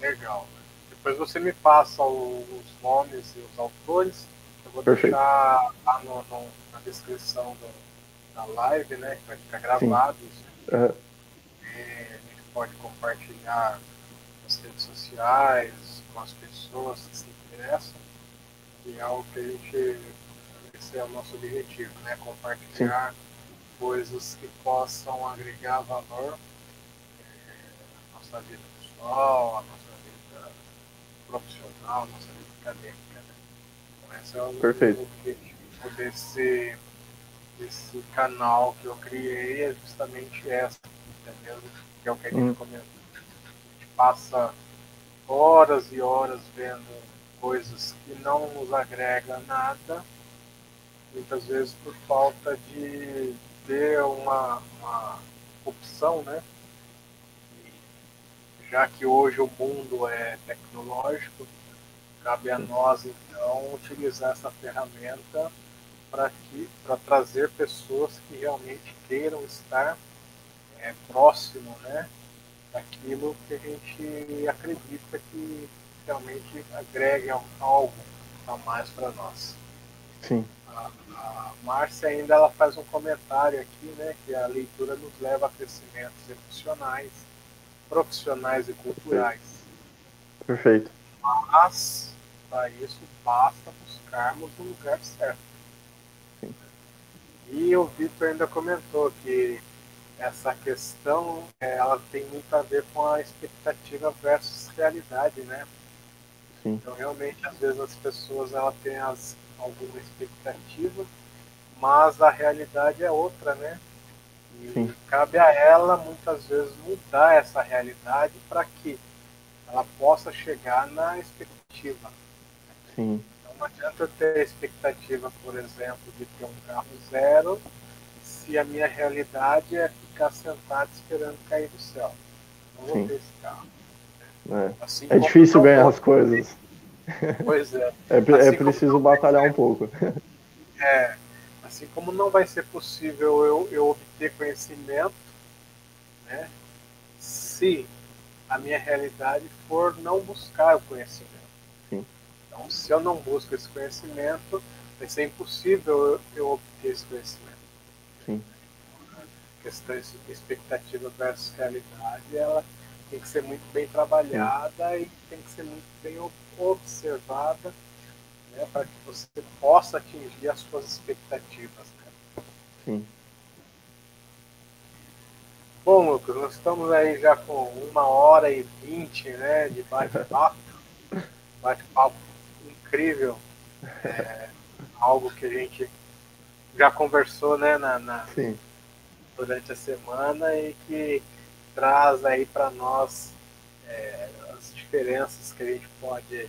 Legal. Depois você me passa os nomes e os autores. Eu vou Perfeito. deixar lá no, no, na descrição do, da live, né? Que vai ficar gravado. Uhum. Pode compartilhar nas redes sociais, com as pessoas que se interessam. E é algo que a gente. Esse é o nosso objetivo, né? Compartilhar Sim. coisas que possam agregar valor é, à nossa vida pessoal, à nossa vida profissional, à nossa vida acadêmica. Né? Então, esse é o Perfeito. objetivo desse esse canal que eu criei é justamente essa, entendeu? Que é o que a gente hum. comentou. A gente passa horas e horas vendo coisas que não nos agrega nada, muitas vezes por falta de ter uma, uma opção, né? E já que hoje o mundo é tecnológico, cabe a nós então utilizar essa ferramenta para trazer pessoas que realmente queiram estar é, próximo né, daquilo que a gente acredita que realmente agregue algo a mais para nós. Sim. A, a Márcia ainda ela faz um comentário aqui, né, que a leitura nos leva a crescimentos emocionais, profissionais e culturais. Perfeito. Mas, para isso, basta buscarmos o lugar certo. E o Vitor ainda comentou que essa questão é, ela tem muito a ver com a expectativa versus realidade, né? Sim. Então realmente às vezes as pessoas ela têm as, alguma expectativa, mas a realidade é outra, né? E Sim. cabe a ela muitas vezes mudar essa realidade para que ela possa chegar na expectativa. Sim. Não adianta eu ter a expectativa, por exemplo, de ter um carro zero, se a minha realidade é ficar sentado esperando cair do céu. Não vou Sim. ter esse carro. É, assim é difícil ganhar as coisas. Pois é. É, é assim preciso batalhar um pouco. É, assim como não vai ser possível eu, eu obter conhecimento, né, se a minha realidade for não buscar o conhecimento. Então, se eu não busco esse conhecimento, vai ser impossível eu, obter esse conhecimento. Sim. A questão de expectativa versus realidade, ela tem que ser muito bem trabalhada Sim. e tem que ser muito bem observada né, para que você possa atingir as suas expectativas. Né? Sim. Bom, Lucas, nós estamos aí já com uma hora e vinte né, de bate-papo. bate-papo incrível. É, algo que a gente já conversou né, na, na durante a semana e que traz aí para nós é, as diferenças que a gente pode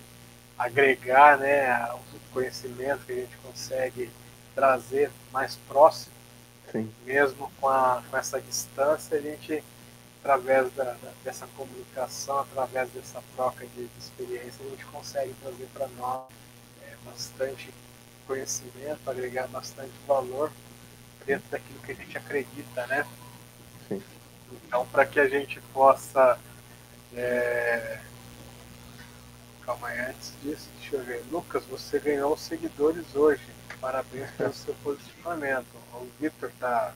agregar, né, o conhecimento que a gente consegue trazer mais próximo, Sim. mesmo com, a, com essa distância, a gente, através da, dessa comunicação, através dessa troca de, de experiência, a gente consegue trazer para nós é, bastante conhecimento, agregar bastante valor dentro daquilo que a gente acredita, né? Sim. Então, para que a gente possa. É... Calma aí, antes disso, deixa eu ver. Lucas, você ganhou seguidores hoje. Parabéns pelo seu posicionamento. O Victor está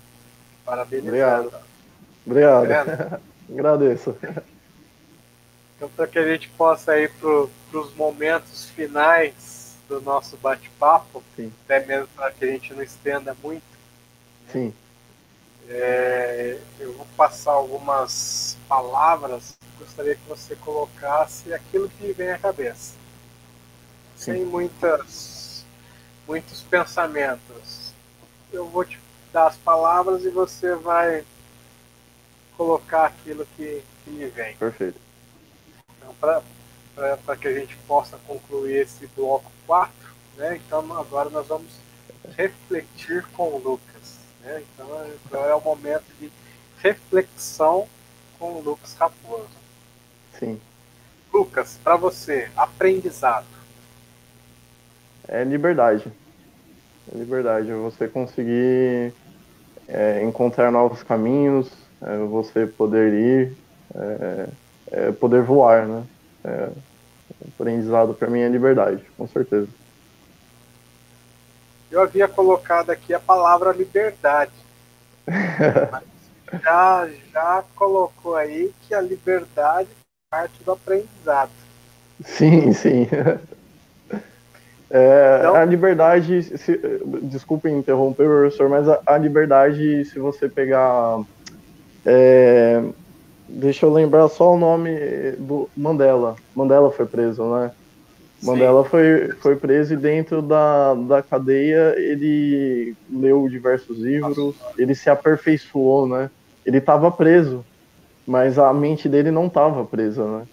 parabenizando. Obrigado. Obrigado. Tá Agradeço. Então, para que a gente possa ir para os momentos finais do nosso bate-papo, até mesmo para que a gente não estenda muito. Né? Sim. É, eu vou passar algumas palavras. Gostaria que você colocasse aquilo que vem à cabeça, Sim. sem muitas, muitos pensamentos. Eu vou te dar as palavras e você vai colocar aquilo que, que lhe vem. Perfeito. Então, para que a gente possa concluir esse bloco 4, né? então agora nós vamos refletir com o Lucas. Né? Então, então é o momento de reflexão com o Lucas Raposo. Sim. Lucas, para você, aprendizado. É liberdade. É liberdade. Você conseguir é, encontrar novos caminhos, é você poder ir, é, é poder voar, né? É, aprendizado para mim é liberdade, com certeza eu havia colocado aqui a palavra liberdade. Mas já, já colocou aí que a liberdade parte do aprendizado. Sim, sim. É, então, a liberdade, se, desculpe interromper, professor, mas a, a liberdade, se você pegar. É, deixa eu lembrar só o nome do Mandela. Mandela foi preso, né? Mandela foi, foi preso e dentro da, da cadeia ele leu diversos livros, ele se aperfeiçoou, né? Ele estava preso, mas a mente dele não estava presa, né?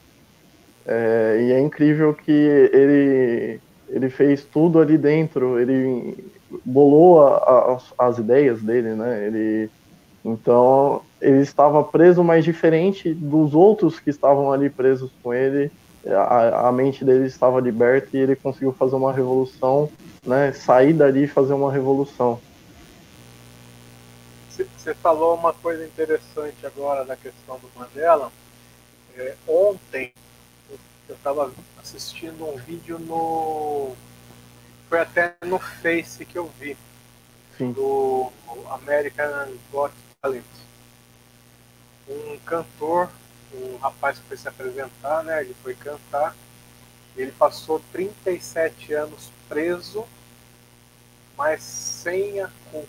É, e é incrível que ele, ele fez tudo ali dentro, ele bolou a, a, as ideias dele, né? Ele, então, ele estava preso, mas diferente dos outros que estavam ali presos com ele, a, a mente dele estava liberta e ele conseguiu fazer uma revolução, né? Sair dali e fazer uma revolução. Você falou uma coisa interessante agora da questão do Mandela. É, ontem eu estava assistindo um vídeo no. Foi até no Face que eu vi. Sim. Do American Got Talent. Um cantor um rapaz que foi se apresentar, né? Ele foi cantar. Ele passou 37 anos preso, mas sem a culpa.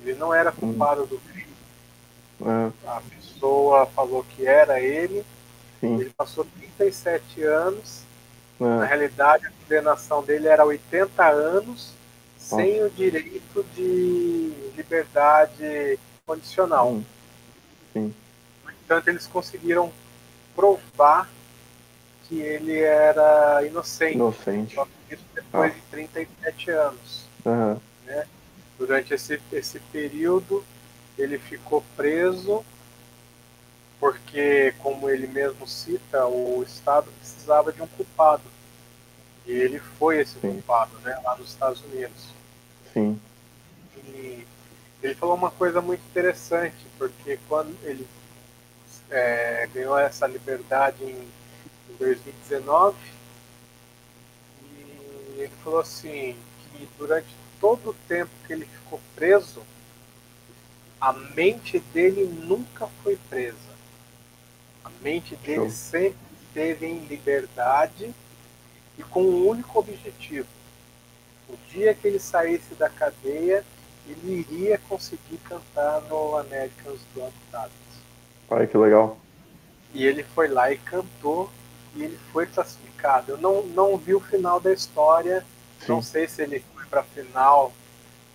Ele não era culpado do crime. É. A pessoa falou que era ele. Sim. Ele passou 37 anos. É. Na realidade, a condenação dele era 80 anos, sem o direito de liberdade condicional. Sim. Sim. Portanto, eles conseguiram provar que ele era inocente. Inocente. Só que isso depois ah. de 37 anos. Uhum. Né? Durante esse, esse período, ele ficou preso porque, como ele mesmo cita, o Estado precisava de um culpado. E ele foi esse Sim. culpado, né, lá nos Estados Unidos. Sim. E ele falou uma coisa muito interessante, porque quando ele é, ganhou essa liberdade em, em 2019 e ele falou assim que durante todo o tempo que ele ficou preso a mente dele nunca foi presa. A mente dele Show. sempre esteve em liberdade e com um único objetivo. O dia que ele saísse da cadeia, ele iria conseguir cantar no Americans Got Talent. Olha que legal. E ele foi lá e cantou e ele foi classificado. Eu não, não vi o final da história, Sim. não sei se ele foi para a final,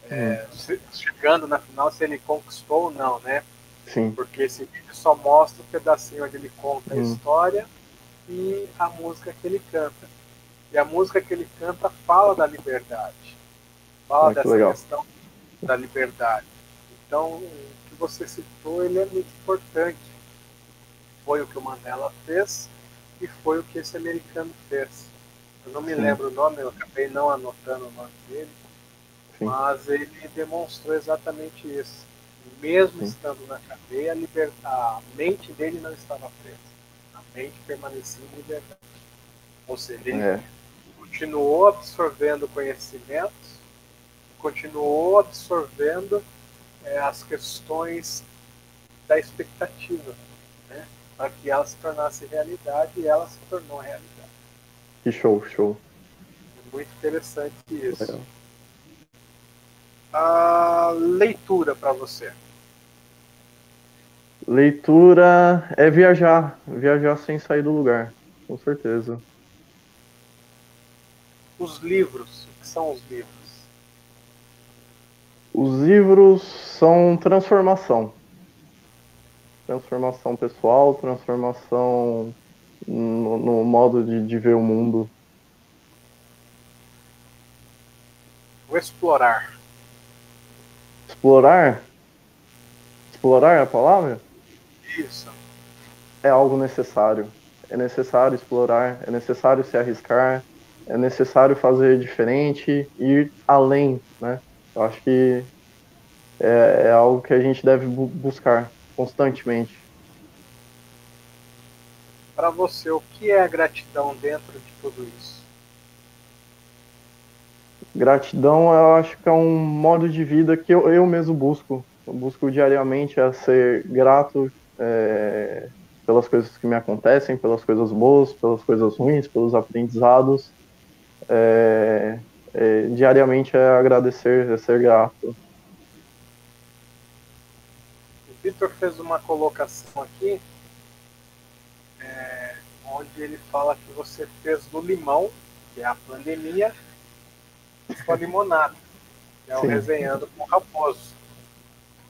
é, hum. chegando na final, se ele conquistou ou não, né? Sim. Porque esse vídeo só mostra o um pedacinho onde ele conta hum. a história e a música que ele canta. E a música que ele canta fala da liberdade. Fala ah, dessa legal. questão da liberdade. Então, o que você citou, ele é muito importante. Foi o que o Mandela fez e foi o que esse americano fez. Eu não me Sim. lembro o nome, eu acabei não anotando o nome dele, Sim. mas ele demonstrou exatamente isso. Mesmo Sim. estando na cadeia, a, liber... a mente dele não estava presa. A mente permanecia em liberdade. Ou seja, ele é. continuou absorvendo conhecimentos, continuou absorvendo é, as questões da expectativa para que ela se tornasse realidade e ela se tornou realidade. Que show, show. Muito interessante isso. É. A leitura para você. Leitura é viajar, viajar sem sair do lugar, com certeza. Os livros, o que são os livros? Os livros são transformação transformação pessoal, transformação no, no modo de, de, ver o mundo. Vou explorar. Explorar? Explorar é a palavra? Isso. É algo necessário. É necessário explorar, é necessário se arriscar, é necessário fazer diferente, ir além, né? Eu acho que é, é algo que a gente deve bu buscar constantemente. Para você, o que é a gratidão dentro de tudo isso? Gratidão, eu acho que é um modo de vida que eu, eu mesmo busco. Eu busco diariamente a ser grato é, pelas coisas que me acontecem, pelas coisas boas, pelas coisas ruins, pelos aprendizados. É, é, diariamente é agradecer, é ser grato. Vitor fez uma colocação aqui, é, onde ele fala que você fez do limão, que é a pandemia, sua limonada, que é o Sim. resenhando com o Raposo.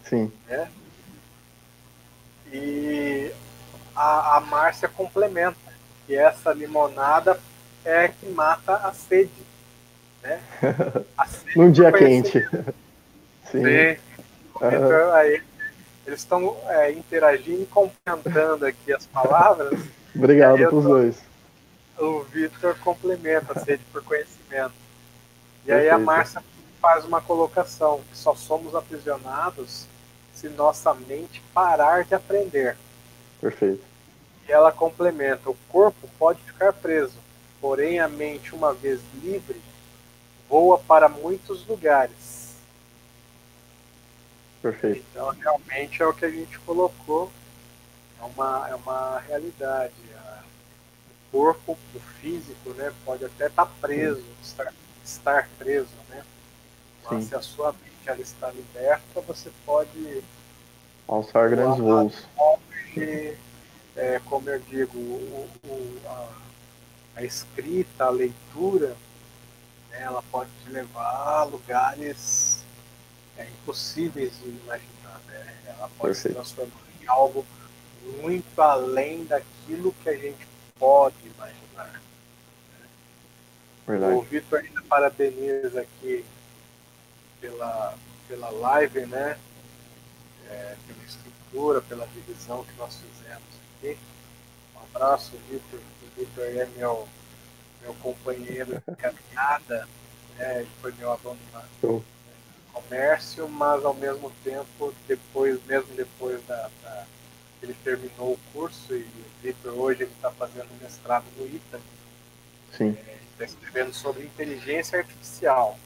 Sim. Né? E a, a Márcia complementa que essa limonada é que mata a sede. Né? A sede Num dia quente. Sim. Sim. Então, aí eles estão é, interagindo e comentando aqui as palavras. Obrigado para os dois. O Vitor complementa a sede por conhecimento. E Perfeito. aí a Márcia faz uma colocação, que só somos aprisionados se nossa mente parar de aprender. Perfeito. E ela complementa, o corpo pode ficar preso, porém a mente, uma vez livre, voa para muitos lugares Perfeito. Então, realmente é o que a gente colocou, é uma, é uma realidade. O corpo, o físico, né, pode até estar preso, estar, estar preso, né? Mas Sim. se a sua mente ela está liberta, você pode alçar grandes voos. é, como eu digo, o, o, a, a, escrita, a leitura, né, ela pode te levar a lugares é, impossíveis de imaginar. Né? Ela pode se transformar em algo muito além daquilo que a gente pode imaginar. Verdade. O Vitor ainda parabeniza aqui pela, pela live, né? É, pela estrutura, pela divisão que nós fizemos aqui. Um abraço, Vitor. O Vitor é meu, meu companheiro de caminhada, né? ele foi meu aluno na, comércio, mas ao mesmo tempo, depois, mesmo depois da, da ele terminou o curso e o Victor hoje ele está fazendo mestrado no ITA. Sim. É, está escrevendo sobre inteligência artificial.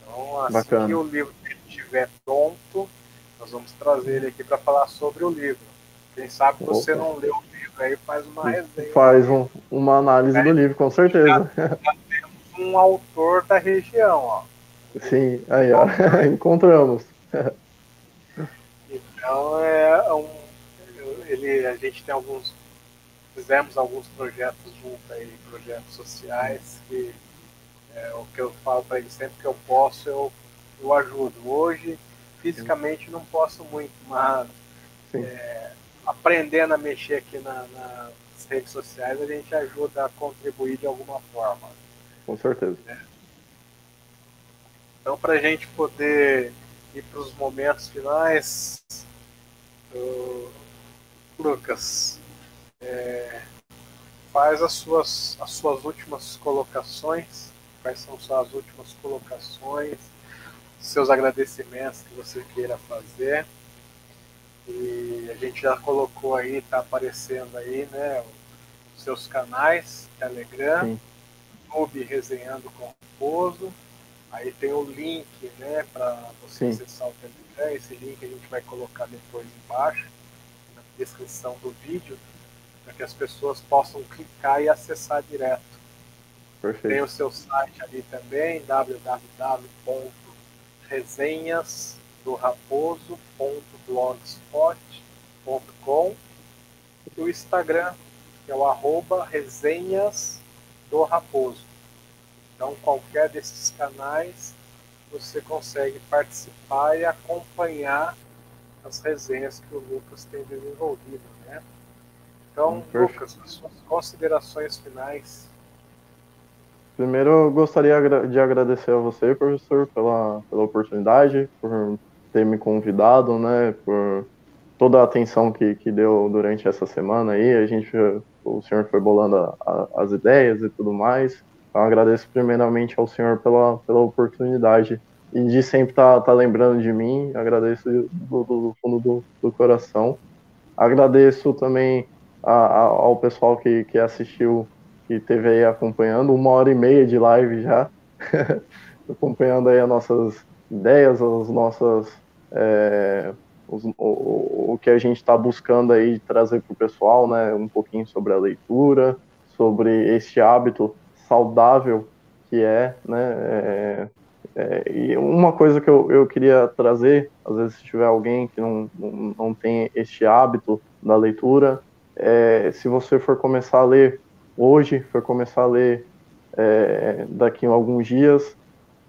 Então, assim Bacana. que o livro estiver pronto, nós vamos trazer ele aqui para falar sobre o livro. Quem sabe Opa. você não leu o livro aí, faz uma resenha. Faz um, uma análise do livro, com certeza. Já, já temos um autor da região, ó. Sim, aí, ó, encontramos. Então, é um, ele, a gente tem alguns, fizemos alguns projetos juntos aí, projetos sociais, que é o que eu falo para ele, sempre que eu posso, eu, eu ajudo. Hoje, fisicamente, não posso muito, mas é, aprendendo a mexer aqui na, nas redes sociais, a gente ajuda a contribuir de alguma forma. Com certeza. É. Então, para a gente poder ir para os momentos finais, Lucas, é, faz as suas, as suas últimas colocações. Quais são suas últimas colocações? Seus agradecimentos que você queira fazer. E a gente já colocou aí, está aparecendo aí, né? Os seus canais, Telegram, Sim. YouTube Resenhando com Raposo. Aí tem o link, né, para você Sim. acessar o Telegram. Esse link a gente vai colocar depois embaixo, na descrição do vídeo, para que as pessoas possam clicar e acessar direto. Perfeito. Tem o seu site ali também, www.resenhasdoraposo.blogspot.com e o Instagram, que é o arroba resenhas do Raposo. Então, qualquer desses canais você consegue participar e acompanhar as resenhas que o Lucas tem desenvolvido, né? Então, hum, Lucas, suas considerações finais. Primeiro, eu gostaria de agradecer a você, professor, pela, pela oportunidade, por ter me convidado, né, por toda a atenção que, que deu durante essa semana aí. A gente, o senhor foi bolando a, a, as ideias e tudo mais. Então, agradeço primeiramente ao senhor pela, pela oportunidade e de sempre estar tá, tá lembrando de mim. Agradeço do, do fundo do, do, coração. Agradeço também a, a, ao pessoal que, que assistiu, que esteve aí acompanhando, uma hora e meia de live já, acompanhando aí as nossas ideias, as nossas. É, os, o, o que a gente está buscando aí trazer para o pessoal, né, um pouquinho sobre a leitura, sobre este hábito saudável que é, né? É, é, e uma coisa que eu, eu queria trazer, às vezes se tiver alguém que não, não, não tem este hábito da leitura, é, se você for começar a ler hoje, for começar a ler é, daqui a alguns dias,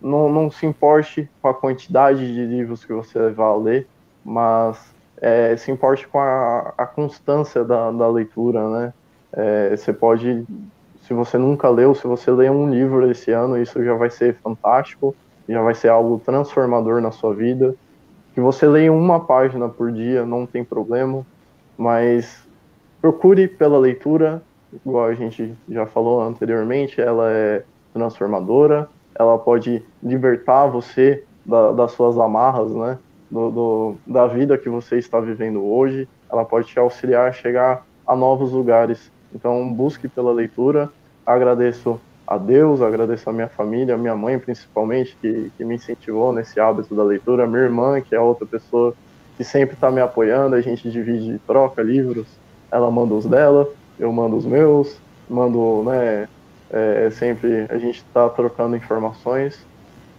não, não se importe com a quantidade de livros que você vai ler, mas é, se importe com a, a constância da, da leitura, né? É, você pode se você nunca leu, se você ler um livro esse ano, isso já vai ser fantástico, já vai ser algo transformador na sua vida. Que você leia uma página por dia, não tem problema, mas procure pela leitura, igual a gente já falou anteriormente, ela é transformadora, ela pode libertar você da, das suas amarras, né? Do, do, da vida que você está vivendo hoje, ela pode te auxiliar a chegar a novos lugares. Então, busque pela leitura, agradeço a Deus, agradeço a minha família, a minha mãe principalmente, que, que me incentivou nesse hábito da leitura, minha irmã, que é outra pessoa que sempre está me apoiando, a gente divide e troca livros, ela manda os dela, eu mando os meus, mando, né, é, sempre a gente está trocando informações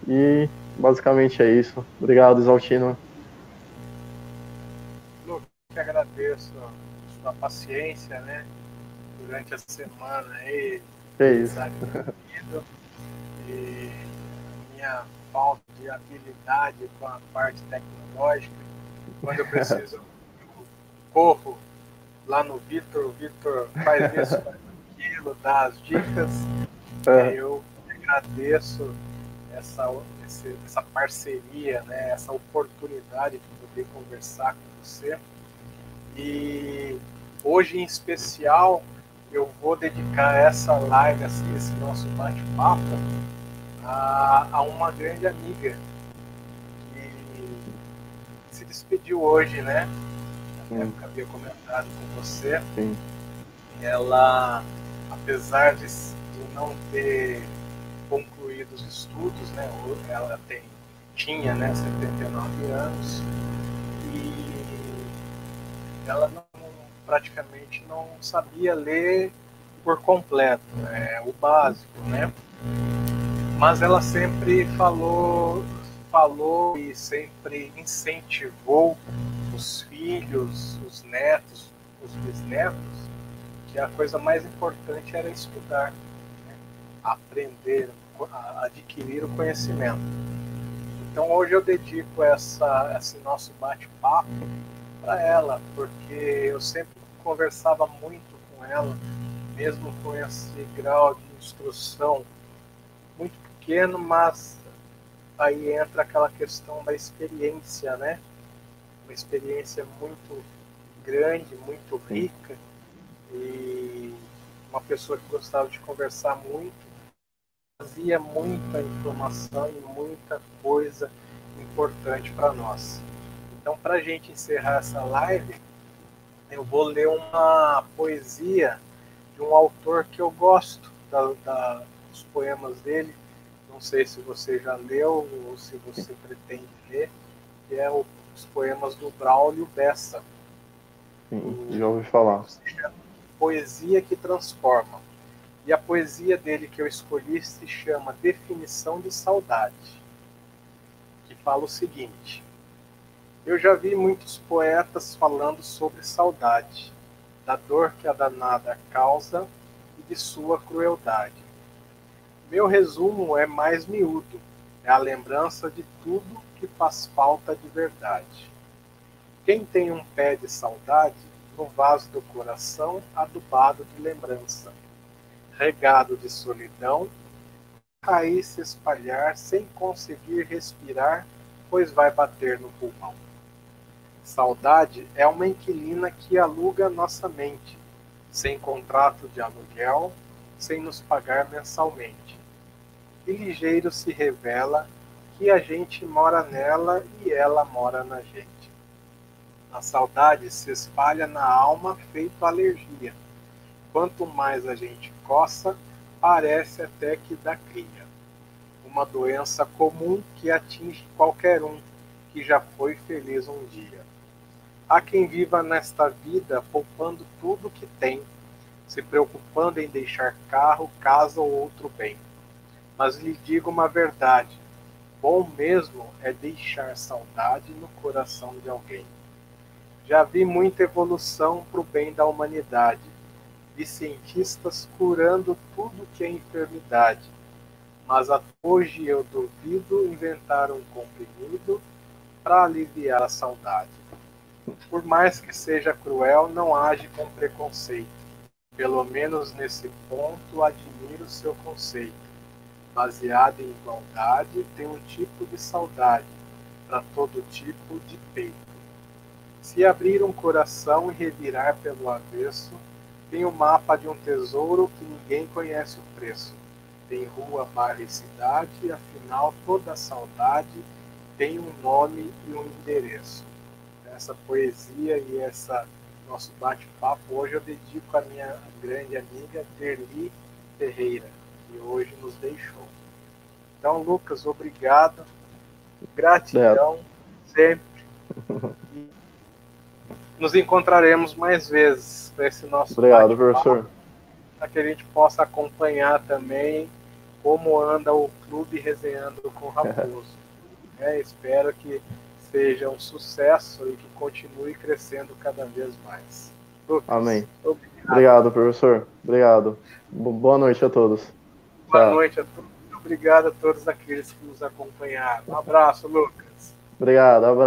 e basicamente é isso. Obrigado, Exaltino. Eu que agradeço a sua paciência, né, durante a semana aí, é isso. E minha falta de habilidade com a parte tecnológica. Quando eu preciso, eu corro lá no Vitor, o Vitor faz isso, faz aquilo, dá as dicas. É. Eu agradeço essa, essa parceria, né, essa oportunidade de poder conversar com você. E hoje em especial eu vou dedicar essa live, assim, esse nosso bate-papo, a, a, uma grande amiga que se despediu hoje, né? Até hum. havia comentado com você. Sim. Ela, apesar de, não ter concluído os estudos, né? Ela tem, tinha né, 79 anos e ela não, praticamente não sabia ler por completo, né, o básico, né? Mas ela sempre falou, falou e sempre incentivou os filhos, os netos, os bisnetos, que a coisa mais importante era estudar, né? aprender, adquirir o conhecimento. Então hoje eu dedico essa, esse nosso bate-papo para ela, porque eu sempre conversava muito com ela, mesmo com esse grau de instrução muito pequeno, mas aí entra aquela questão da experiência, né? Uma experiência muito grande, muito rica e uma pessoa que gostava de conversar muito trazia muita informação e muita coisa importante para nós. Então, para a gente encerrar essa live, eu vou ler uma poesia de um autor que eu gosto da, da, dos poemas dele. Não sei se você já leu ou se você pretende ler, que é o, os poemas do Braulio Bessa. Sim, já ouvi falar. Poesia que transforma. E a poesia dele que eu escolhi se chama Definição de Saudade, que fala o seguinte: Eu já vi muitos poetas falando sobre saudade, da dor que a danada causa e de sua crueldade. Meu resumo é mais miúdo, é a lembrança de tudo que faz falta de verdade. Quem tem um pé de saudade no vaso do coração adubado de lembrança? regado de solidão, cair se espalhar sem conseguir respirar, pois vai bater no pulmão. Saudade é uma inquilina que aluga nossa mente, sem contrato de aluguel, sem nos pagar mensalmente. E ligeiro se revela que a gente mora nela e ela mora na gente. A saudade se espalha na alma feito alergia Quanto mais a gente coça, parece até que dá cria. Uma doença comum que atinge qualquer um que já foi feliz um dia. Há quem viva nesta vida poupando tudo que tem, se preocupando em deixar carro, casa ou outro bem. Mas lhe digo uma verdade: bom mesmo é deixar saudade no coração de alguém. Já vi muita evolução para o bem da humanidade de cientistas curando tudo que é enfermidade. Mas hoje eu duvido inventar um comprimido para aliviar a saudade. Por mais que seja cruel, não age com preconceito. Pelo menos nesse ponto admiro seu conceito. Baseado em igualdade, tem um tipo de saudade para todo tipo de peito. Se abrir um coração e revirar pelo avesso, tem o mapa de um tesouro que ninguém conhece o preço. Tem rua, bairro e cidade, afinal toda saudade tem um nome e um endereço. Essa poesia e essa nosso bate-papo hoje eu dedico à minha grande amiga Derli Ferreira, que hoje nos deixou. Então, Lucas, obrigado. Gratidão é. sempre. nos encontraremos mais vezes para esse nosso Obrigado, professor. Para que a gente possa acompanhar também como anda o clube resenhando com o Raposo. é, espero que seja um sucesso e que continue crescendo cada vez mais. Lucas, Amém. Obrigado. obrigado, professor. Obrigado. Boa noite a todos. Boa Tchau. noite a todos. Obrigado a todos aqueles que nos acompanharam. Um abraço, Lucas. Obrigado, abraço.